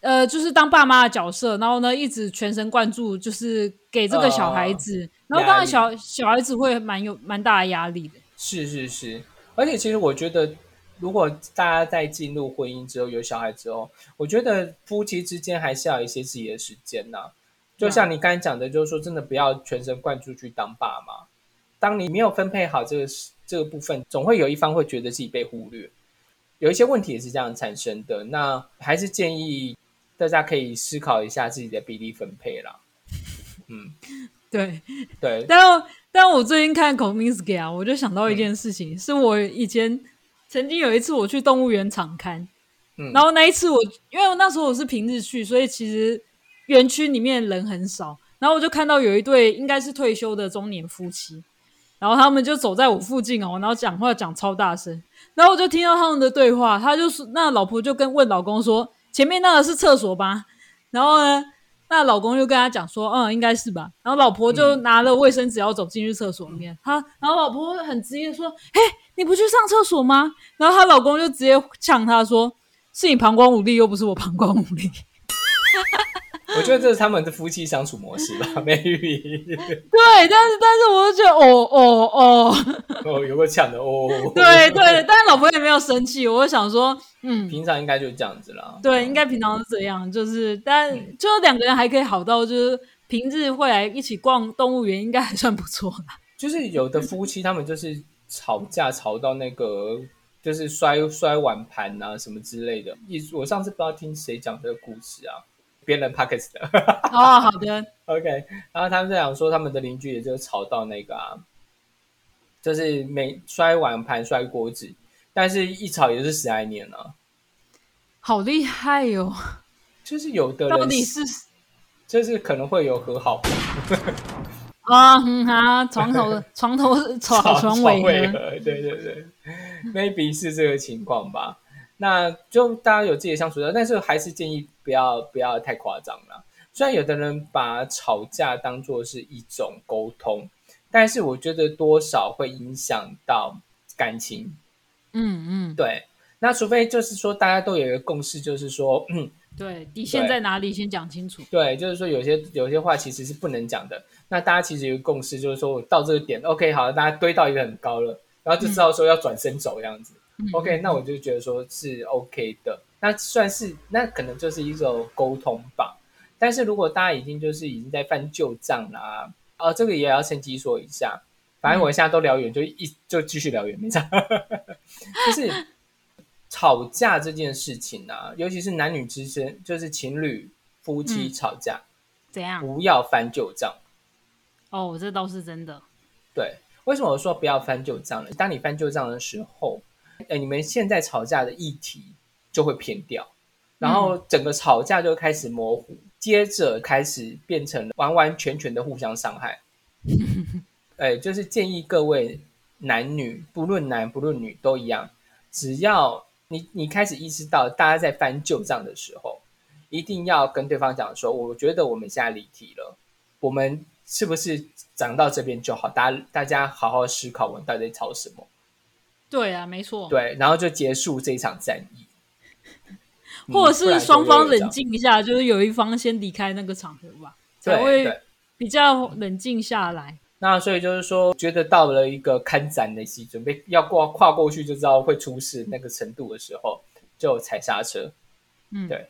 呃，就是当爸妈的角色，然后呢，一直全神贯注，就是给这个小孩子，然后当然小小孩子会蛮有蛮大的压力的。是是是，而且其实我觉得，如果大家在进入婚姻之后有小孩之后，我觉得夫妻之间还是要有一些自己的时间呐。就像你刚才讲的，就是说真的不要全神贯注去当爸妈。当你没有分配好这个这个部分，总会有一方会觉得自己被忽略，有一些问题也是这样产生的。那还是建议。大家可以思考一下自己的比例分配啦。嗯，对对。但但我最近看《Cominsky》啊，我就想到一件事情，是我以前曾经有一次我去动物园场看，嗯，然后那一次我因为那时候我是平日去，所以其实园区里面人很少，然后我就看到有一对应该是退休的中年夫妻，然后他们就走在我附近哦，然后讲话讲超大声，然后我就听到他们的对话，他就是那老婆就跟问老公说。前面那个是厕所吧？然后呢，那老公就跟他讲说：“嗯，应该是吧。”然后老婆就拿了卫生纸要走进去厕所里面。他，然后老婆很直接说：“嘿，你不去上厕所吗？”然后她老公就直接呛她说：“是你膀胱无力，又不是我膀胱无力。”我觉得这是他们的夫妻相处模式吧，maybe。对，但是但是我就觉得，哦哦哦，哦，有个抢的哦。对对，但是老婆也没有生气，我就想说，嗯，平常应该就是这样子啦。对，应该平常是这样，就是，但就两个人还可以好到，就是平日会来一起逛动物园，应该还算不错啦。就是有的夫妻他们就是吵架吵到那个，就是摔摔碗盘啊什么之类的。一我上次不知道听谁讲这个故事啊。别人 pockets 的 哦，好的，OK。然后他们在讲说，他们的邻居也就吵到那个啊，就是每摔碗盘、摔锅子，但是一吵也是十来年了，好厉害哟！就是有的人到底是，就是可能会有和好 啊，哈，床头 床头吵床尾和，对对对，maybe 是这个情况吧。那就大家有自己的相处的，但是还是建议不要不要太夸张了。虽然有的人把吵架当做是一种沟通，但是我觉得多少会影响到感情。嗯嗯，对。那除非就是说大家都有一个共识，就是说，嗯，对，底线在哪里先讲清楚。对，就是说有些有些话其实是不能讲的。那大家其实有个共识，就是说我到这个点，OK，好了，大家堆到一个很高了，然后就知道说要转身走这样子。OK，那我就觉得说是 OK 的，那算是那可能就是一种沟通吧。但是如果大家已经就是已经在翻旧账啦，啊，这个也要趁机说一下，反正我现在都聊远，就一就继续聊远，没差。就是吵架这件事情啊，尤其是男女之间，就是情侣夫妻吵架，怎样？不要翻旧账。哦，这倒是真的。对，为什么我说不要翻旧账呢？当你翻旧账的时候，哎，你们现在吵架的议题就会偏掉，然后整个吵架就开始模糊，接着开始变成完完全全的互相伤害。哎，就是建议各位男女，不论男不论女都一样，只要你你开始意识到大家在翻旧账的时候，一定要跟对方讲说，我觉得我们现在离题了，我们。是不是讲到这边就好？大家大家好好思考，我们到底在吵什么？对啊，没错。对，然后就结束这一场战役，或者是双方冷静一下，就是有一方先离开那个场合吧，才会比较冷静下来。那所以就是说，觉得到了一个看展的期，准备要过跨过去就知道会出事那个程度的时候，就踩刹车。嗯，对。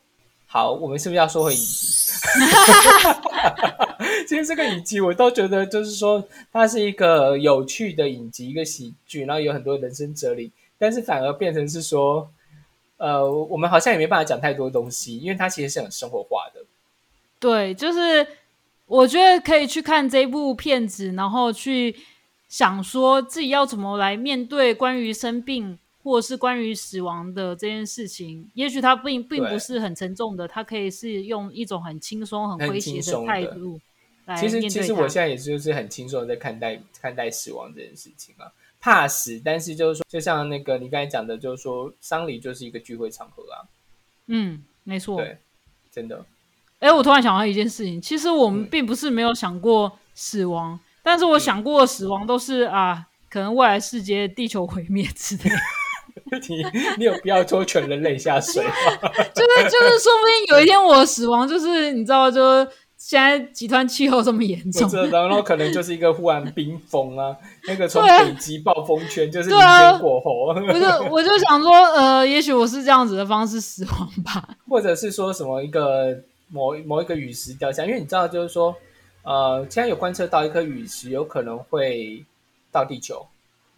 好，我们是不是要说回影集？其实这个影集我都觉得，就是说它是一个有趣的影集，一个喜剧，然后有很多人生哲理。但是反而变成是说，呃，我们好像也没办法讲太多东西，因为它其实是很生活化的。对，就是我觉得可以去看这部片子，然后去想说自己要怎么来面对关于生病。或者是关于死亡的这件事情，也许它并并不是很沉重的，它可以是用一种很轻松、很诙谐的态度来其实，其实我现在也就是很轻松的在看待看待死亡这件事情啊，怕死，但是就是说，就像那个你刚才讲的，就是说丧礼就是一个聚会场合啊。嗯，没错，对，真的。哎，我突然想到一件事情，其实我们并不是没有想过死亡，但是我想过死亡都是啊，可能未来世界地球毁灭之类。你你有必要拖全人类下水吗？就 是就是，说不定有一天我死亡，就是你知道，就现在极端气候这么严重，然后可能就是一个忽然冰封啊，那个从北极暴风圈就是明天过后，我就我就想说，呃，也许我是这样子的方式死亡吧，或者是说什么一个某某一个陨石掉下，因为你知道，就是说，呃，现在有观测到一颗陨石有可能会到地球，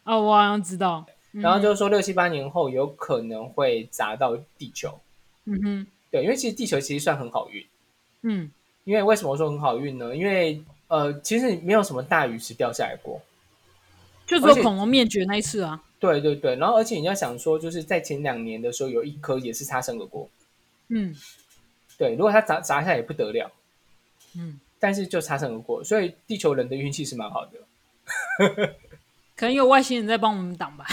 哦，我好像知道。然后就是说，六七八年后有可能会砸到地球。嗯哼，对，因为其实地球其实算很好运。嗯，因为为什么说很好运呢？因为呃，其实没有什么大陨石掉下来过，就说恐龙灭绝那一次啊。对对对，然后而且你要想说，就是在前两年的时候，有一颗也是擦身而过。嗯，对，如果它砸砸下来也不得了。嗯，但是就擦身而过，所以地球人的运气是蛮好的。可能有外星人在帮我们挡吧，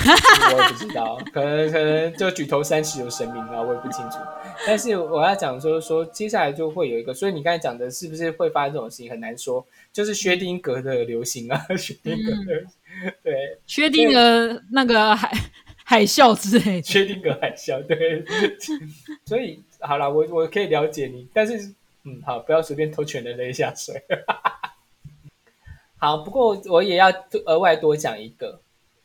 我也不知道，可能可能就举头三尺有神明啊，我也不清楚。但是我要讲说说，接下来就会有一个，所以你刚才讲的是不是会发生这种事情很难说，就是薛定谔的流行啊，薛定谔的对，薛定谔那个海海啸之类，薛定谔海啸对，所以好了，我我可以了解你，但是嗯，好，不要随便偷全人类下水。好，不过我也要额外多讲一个，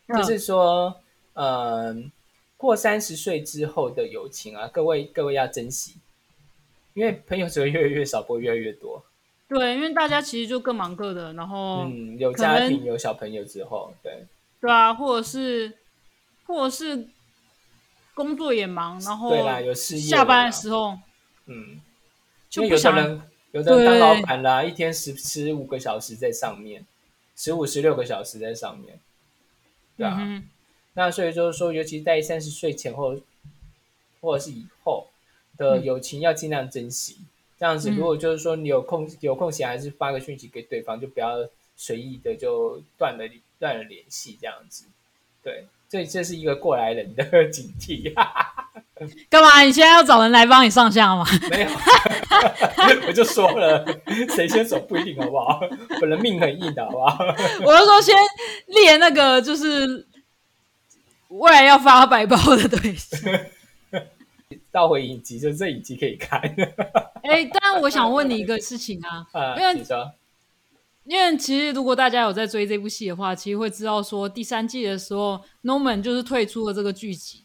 就是说，嗯，过三十岁之后的友情啊，各位各位要珍惜，因为朋友只会越来越少，不会越来越多。对，因为大家其实就各忙各的，然后嗯，有家庭有小朋友之后，对对啊，或者是或者是工作也忙，然后对啦，有事业，下班的时候，嗯，就不想。有的人当老板啦，一天十十五个小时在上面，十五十六个小时在上面，对啊。那所以就是说，尤其在三十岁前后或者是以后的友情，要尽量珍惜。这样子，如果就是说你有空有空闲，还是发个讯息给对方，就不要随意的就断了断了联系，这样子。对，这这是一个过来人的警惕。干嘛？你现在要找人来帮你上下吗？没有，我就说了，谁先走不一定，好不好？本人命很硬的，好不好？我是说，先列那个，就是未来要发白包的对象。倒回影集，就这影集可以看。哎，当然，我想问你一个事情啊，因为因为其实如果大家有在追这部戏的话，其实会知道说第三季的时候，Norman 就是退出了这个剧集。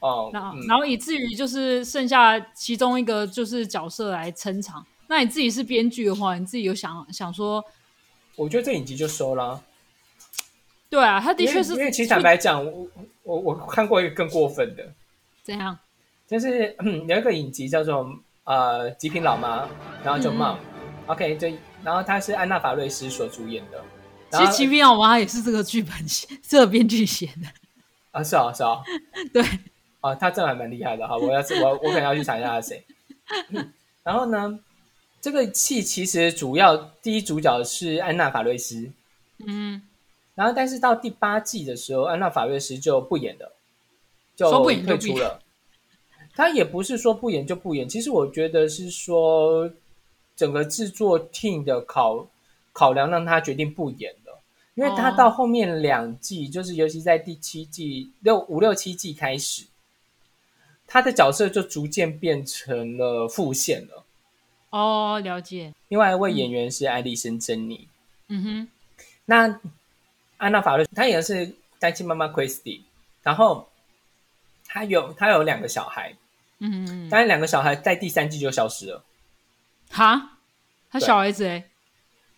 哦，然后然后以至于就是剩下其中一个就是角色来撑场。那你自己是编剧的话，你自己有想想说？我觉得这影集就收了。对啊，他的确是因为其实坦白讲，我我我看过一个更过分的，怎样？就是、嗯、有一个影集叫做呃《极品老妈》，然后就嗯嗯 Mom，、OK，就然后他是安娜法瑞斯所主演的。其实《然后极品老妈》也是这个剧本写，这个编剧写的。啊是哦是哦，对，啊，他真的还蛮厉害的哈，我要是我我可能要去查一下他是谁。嗯然后呢，这个戏其实主要第一主角是安娜法瑞斯，嗯，然后但是到第八季的时候，安娜法瑞斯就不演了，就不演退出了。他也不是说不演就不演，其实我觉得是说整个制作 team 的考考量让他决定不演了，因为他哦到后面两季，就是尤其在第七季六五六七季开始，他的角色就逐渐变成了副线了。哦，了解。另外一位演员是艾丽森·珍妮，嗯。哼，那安娜法瑞她演的是单亲妈妈 Christy，然后她有她有两个小孩，嗯嗯嗯，但是两个小孩在第三季就消失了，哈，他小孩子哎，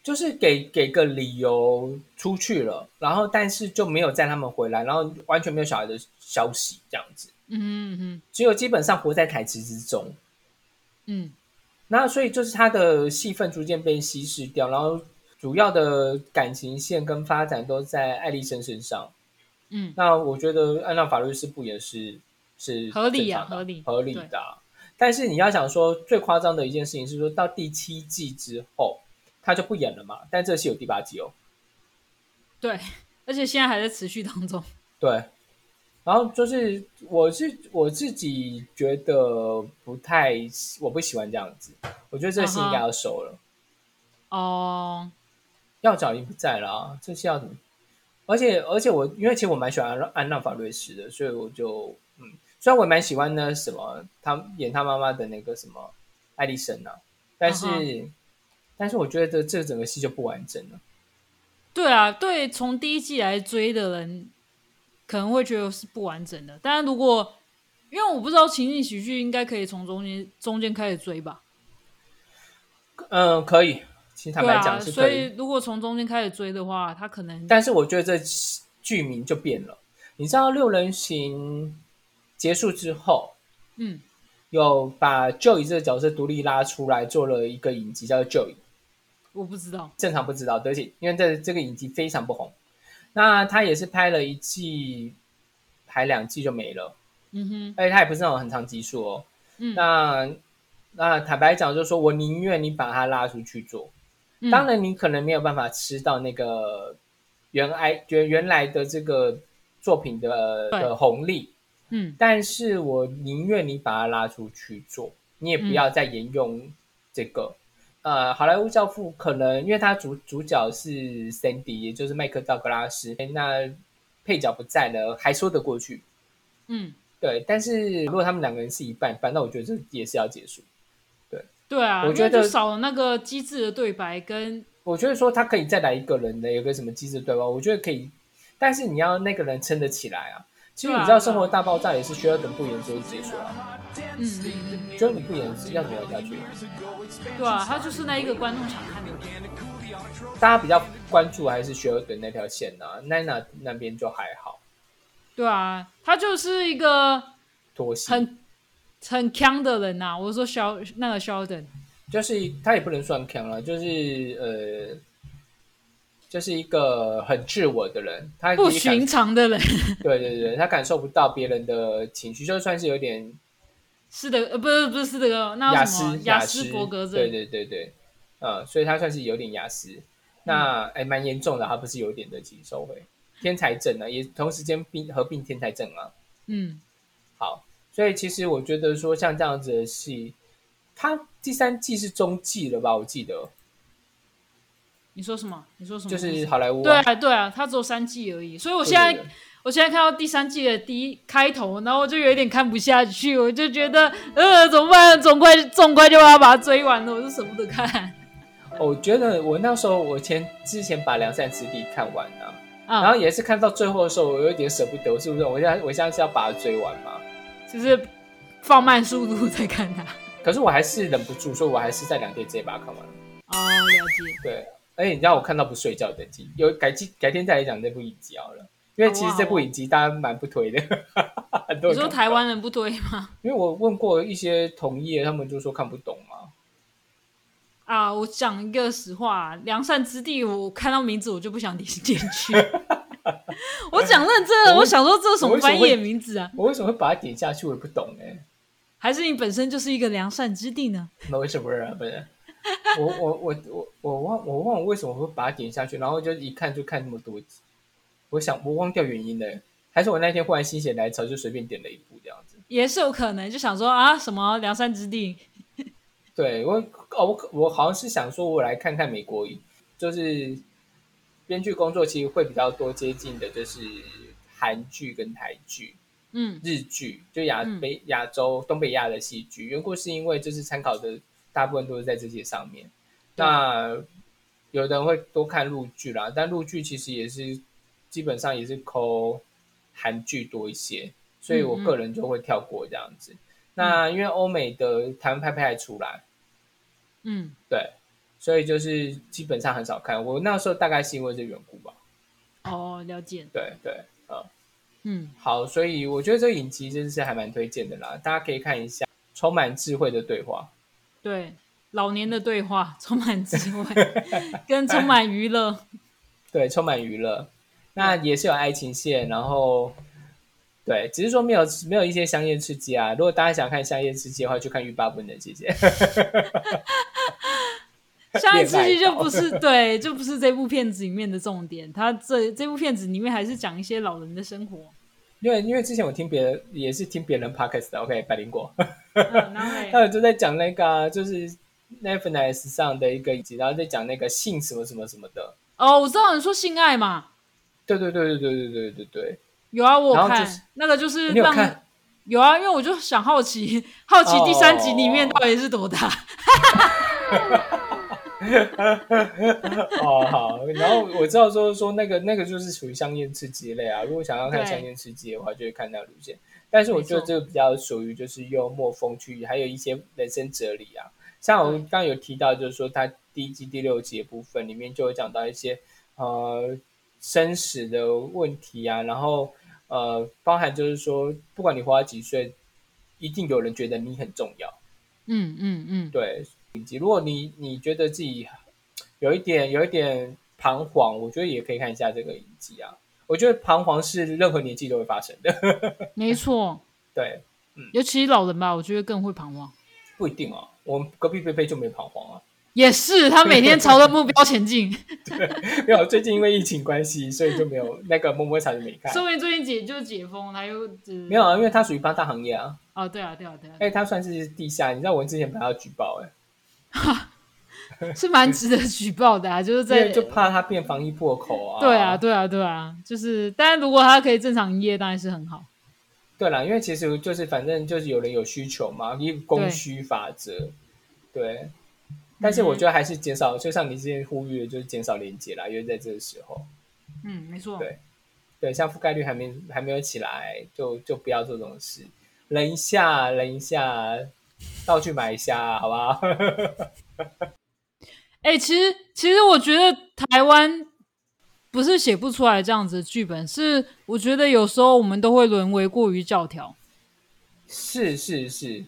就是给给个理由出去了，然后但是就没有载他们回来，然后完全没有小孩的消息，这样子，嗯嗯嗯只有基本上活在台词之中。嗯，那所以就是他的戏份逐渐被稀释掉，然后主要的感情线跟发展都在艾丽森身上。嗯。那我觉得按照法律是不也是是合理的合理合理的啊、但是你要想说，最夸张的一件事情是说到第七季之后，他就不演了嘛。但这戏有第八季哦，对，而且现在还在持续当中。对。然后就是我是我自己觉得不太，我不喜欢这样子。我觉得这个戏应该要收了。哦，要找已经不在了啊，这戏要怎么？而且而且我因为其实我蛮喜欢安安娜法瑞斯的，所以我就嗯，虽然我也蛮喜欢那什么，他演他妈妈的那个什么艾丽森啊，但是、嗯但是我觉得这整个戏就不完整了。对啊，对，从第一季来追的人可能会觉得是不完整的，但是如果因为我不知道情景喜剧应该可以从中间中间开始追吧？嗯，可以，其实坦白讲是所可以，以如果从中间开始追的话，他可能但是我觉得这剧名就变了。你知道六人行结束之后，嗯。有把 Joey 这个角色独立拉出来做了一个影集，叫做 Joey。我不知道，正常不知道，对不起，因为这这个影集非常不红。那他也是拍了一季，拍两季就没了，嗯哼，而且他也不是那种很长集数哦。嗯，那那坦白讲，就是说我宁愿你把他拉出去做，嗯。当然你可能没有办法吃到那个原来原原来的这个作品的的红利，嗯但是我宁愿你把它拉出去做，你也不要再沿用这个。呃，好莱坞教父可能因为他主主角是 Sandy，也就是麦克道格拉斯，那配角不在了，还说得过去。嗯，对，但是如果他们两个人是一半一半，那我觉得这也是要结束。对对啊，我觉得就少了那个机智的对白跟我觉得说他可以再来一个人的，有个什么机制对吧？我觉得可以，但是你要那个人撑得起来啊。其实你知道《生活大爆炸》也是需要等不演之后结束了，嗯嗯嗯，觉得你不演是要怎么样下去？对啊，他就是那一个观众想看的人，大家比较关注还是薛尔顿那条线啊，奈娜那边就还好，对啊，他就是一个拖戏，很很强的人呐、我说肖那个肖登，就是他也不能算强了，就是呃，就是一个很自我的人，他不寻常的人，对对对，他感受不到别人的情绪，就算是有点是的，呃，不是不是是这个，那雅思雅思斯伯格症，对对对对，呃，所以他算是有点雅思，那哎蛮严重的，他不是有点的请收回天才症啊，也同时间并合并天才症啊。嗯，好，所以其实我觉得说像这样子的戏，他第三季是中季了吧？我记得你说什么？你说什么？就是好莱坞、对啊对啊，他只有三季而已，所以我现在我现在看到第三季的第一开头，然后我就有一点看不下去，我就觉得呃怎么办？总快总快就要把它追完了，我就舍不得看我觉得我那时候我前之前把《良善之地》看完了、然啊，后也是看到最后的时候，我有一点舍不得，是不是？我现在我现在是要把它追完嘛？就是放慢速度再看它。可是我还是忍不住，所以我还是在两天之内把它看完了。哦，了解。对，而且你让我看到不睡觉的集，有改期改天再来讲这部影集好了，因为其实这部影集大家蛮不推的，很多你说台湾人不推吗？因为我问过一些同业，他们就说看不懂嘛。啊，我讲一个实话，良善之地，我看到名字我就不想点进去。我讲认真的，我想说这是什么翻译的名字啊？我为什么会把它点下去？我也不懂哎。还是你本身就是一个良善之地呢？那为什么啊？不是，我我我我我忘我忘了为什么会把它点下去，然后就一看就看那么多集。我想我忘掉原因了，还是我那天忽然心血来潮就随便点了一部这样子？也是有可能，就想说啊，什么梁山之地？对我哦，我我好像是想说，我来看看美国，就是编剧工作其实会比较多接近的，就是韩剧跟台剧。嗯，日剧就亚北亚洲东北亚的戏剧，缘故是因为就是参考的大部分都是在这些上面。那有的人会多看陆剧啦，但陆剧其实也是基本上也是抠韩剧多一些，所以我个人就会跳过这样子。那因为欧美的台湾拍拍还出来，嗯，对，所以就是基本上很少看。我那时候大概是因为这缘故吧。哦，了解。对对。嗯，好，所以我觉得这个影集真的是还蛮推荐的啦，大家可以看一下，充满智慧的对话，对，老年的对话，充满智慧，跟充满娱乐，对，充满娱乐，那也是有爱情线，然后，对，只是说没有没有一些香艳刺激啊。如果大家想看香艳刺激的话，就看欲罢不能姐姐。香艳刺激就不是对，就不是这部片子里面的重点。它这这部片子里面还是讲一些老人的生活。因为因为之前我听别人也是听别人 podcast 的，OK，百灵果，他们就在讲那个就是 Netflix 上的一个集，然后在讲那个性什么什么什么的。哦，我知道你说性爱嘛。对对对对对对对对对。有啊，我看那个就是让有啊，因为我就想好奇好奇第三集里面到底是多大。哦 好，然后我知道说说那个那个就是属于香烟刺激类啊。如果想要看香烟刺激的话，就会看那个路线。但是我觉得这个比较属于就是幽默风趣，还有一些人生哲理啊。像我刚刚有提到，就是说他第一季第六集的部分里面就有讲到一些呃生死的问题啊，然后呃包含就是说不管你活到几岁，一定有人觉得你很重要。嗯嗯嗯，对。如果你你觉得自己有一点有一点彷徨，我觉得也可以看一下这个影集啊。我觉得彷徨是任何年纪都会发生的，没错。对，嗯，尤其老人吧，我觉得更会彷徨。不一定啊，我们隔壁贝贝就没彷徨啊。也是，他每天朝着目标前进。对，没有最近因为疫情关系，所以就没有那个摸摸茶就没看。说明最近解就解封，他又没有啊，因为他属于八大行业啊。哦，对啊，对啊，对啊。哎，他算是地下，你知道我之前本来要举报哎。哈，是蛮值得举报的啊！就是在就怕他变防疫破口啊。对啊，对啊，对啊，就是，但是如果他可以正常营业，当然是很好。对啦，因为其实就是反正就是有人有需求嘛，一个供需法则。对，但是我觉得还是减少，就像你之前呼吁的，就是减少连接啦，因为在这个时候。嗯，没错。对，对，像覆盖率还没还没有起来，就就不要做这种事，忍一下，忍一下。到去买一下，好不好？哎，其实其实我觉得台湾不是写不出来这样子的剧本，是我觉得有时候我们都会沦为过于教条。是是是，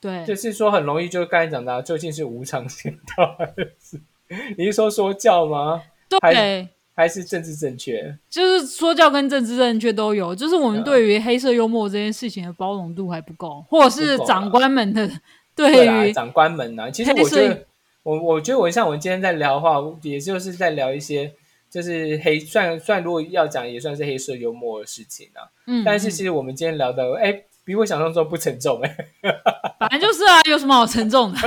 对，就是说很容易就刚才讲到，究竟是无偿宣道还是 你是说说教吗？对。还是政治正确，就是说教跟政治正确都有，就是我们对于黑色幽默这件事情的包容度还不够，或者是长官们的 对于长官们呢？其实我觉得，我我觉得我像我们今天在聊的话，也就是在聊一些就是黑，算算如果要讲也算是黑色幽默的事情啊。嗯，但是其实我们今天聊的，哎。比我想象中不沉重哎，反正就是啊，有什么好沉重的？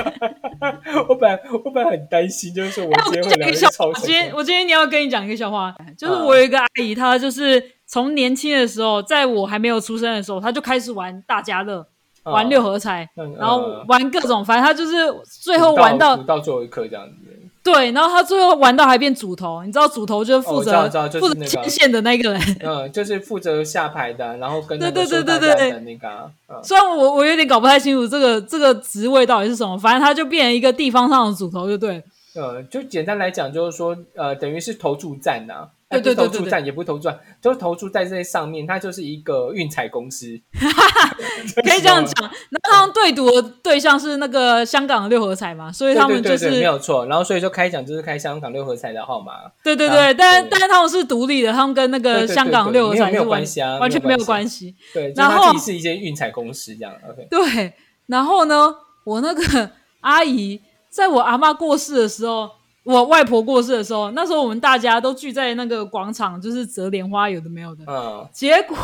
我本来我本来很担心，就是说我今天会聊一个超今天我今天你要跟你讲一个笑话，就是我有一个阿姨，她就是从年轻的时候，在我还没有出生的时候，她就开始玩大家乐，玩六合彩，然后玩各种，反正她就是最后玩到到最后一刻这样子。对，然后他最后玩到还变主头，你知道主头就是负责负责牵线的那个人，嗯，就是负责下牌的，然后跟对对对对对的那个。虽然我我有点搞不太清楚这个这个职位到底是什么，反正他就变成一个地方上的主头就对。呃，就简单来讲，就是说，呃，等于是投注站呐、对对对投注站也不是投注站，就是投注在这些上面，它就是一个运彩公司，可以这样讲。那他们对赌的对象是那个香港的六合彩嘛，所以他们就是对对对，没有错。然后所以说开奖就是开香港六合彩的号码，对对啊对，但对但是他们是独立的，他们跟那个香港六合彩没有关系啊完全没有关关系。对，然后是一些运彩公司这样。OK，对，然后呢，我那个 阿姨在我阿妈过世的时候，我外婆过世的时候，那时候我们大家都聚在那个广场，就是折莲花，有的没有的。嗯，结果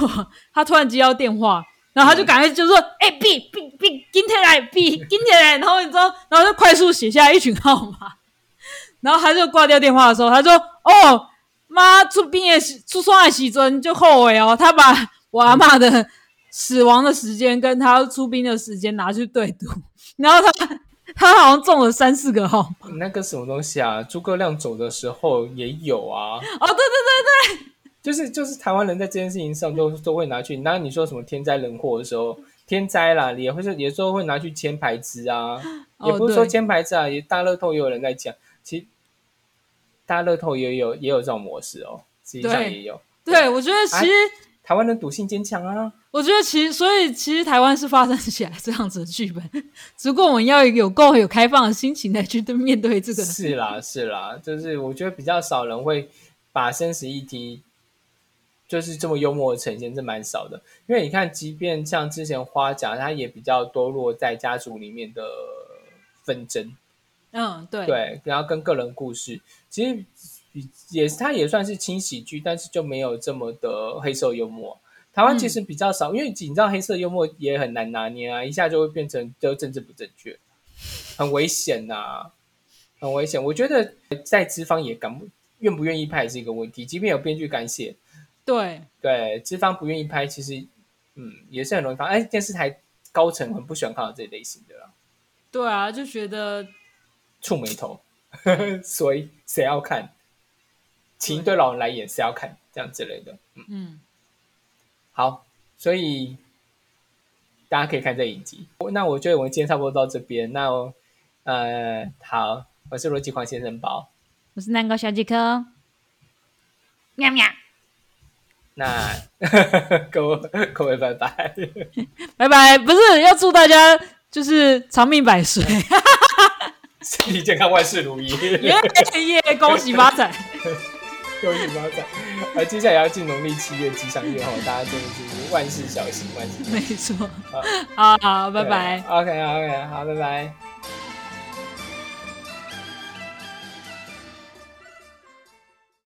他突然接到电话，然后他就赶快就说：“哎、b B B，今天来 B，今天来。”然后你知道，然后就快速写下一群号码，然后他就挂掉电话的时候，他说：“哦，妈出殡的时出双的时阵就后悔哦，他把我阿妈的死亡的时间跟他出殡的时间拿去对赌，然后她她好像中了三四个号码。那个什么东西啊，诸葛亮走的时候也有啊。哦，对对对对就是就是台湾人在这件事情上都都会拿去，那你说什么天灾人祸的时候，天灾啦，也会是有时候会拿去签牌子啊，哦也不是说签牌子啊，也大乐透也有人在讲，其实大乐透也有也有这种模式哦，实际上也有，对，我觉得其实。台湾人赌性坚强啊，我觉得其实，所以其实台湾是发展起来这样子的剧本，只不过我们要有够有开放的心情来去对面对这个。是啦是啦，就是我觉得比较少人会把生死议题。就是这么幽默的呈现，这蛮少的。因为你看，即便像之前花甲，它也比较多落在家族里面的纷争，嗯，对，对，然后跟个人故事，其实比也是它也算是轻喜剧，但是就没有这么的黑色幽默。台湾其实比较少，因为你知道黑色幽默也很难拿捏啊，一下就会变成就政治不正确，很危险呐、很危险。我觉得在资方也敢不愿不愿意拍也是一个问题，即便有编剧敢写，对，对资方不愿意拍，其实嗯也是很容易发生。哎，电视台高层很不喜欢看到这类型的啦。对啊，就觉得触眉头，所以谁要看？请一堆老人来演，是要看？这样之类的。嗯，嗯，好，所以大家可以看这影集。那我觉得我们今天差不多到这边。那我呃，好，我是罗辑狂先生宝。我是南高小吉克，喵喵，那 各位各位拜拜。拜拜。不是要祝大家就是长命百岁，身体健康，万事如意，耶耶，恭喜发财。恭喜发财！而，接下来要进农历七月吉祥月后，大家真的是万事小心，万事。没错，好好，拜拜。OK OK，好，拜拜。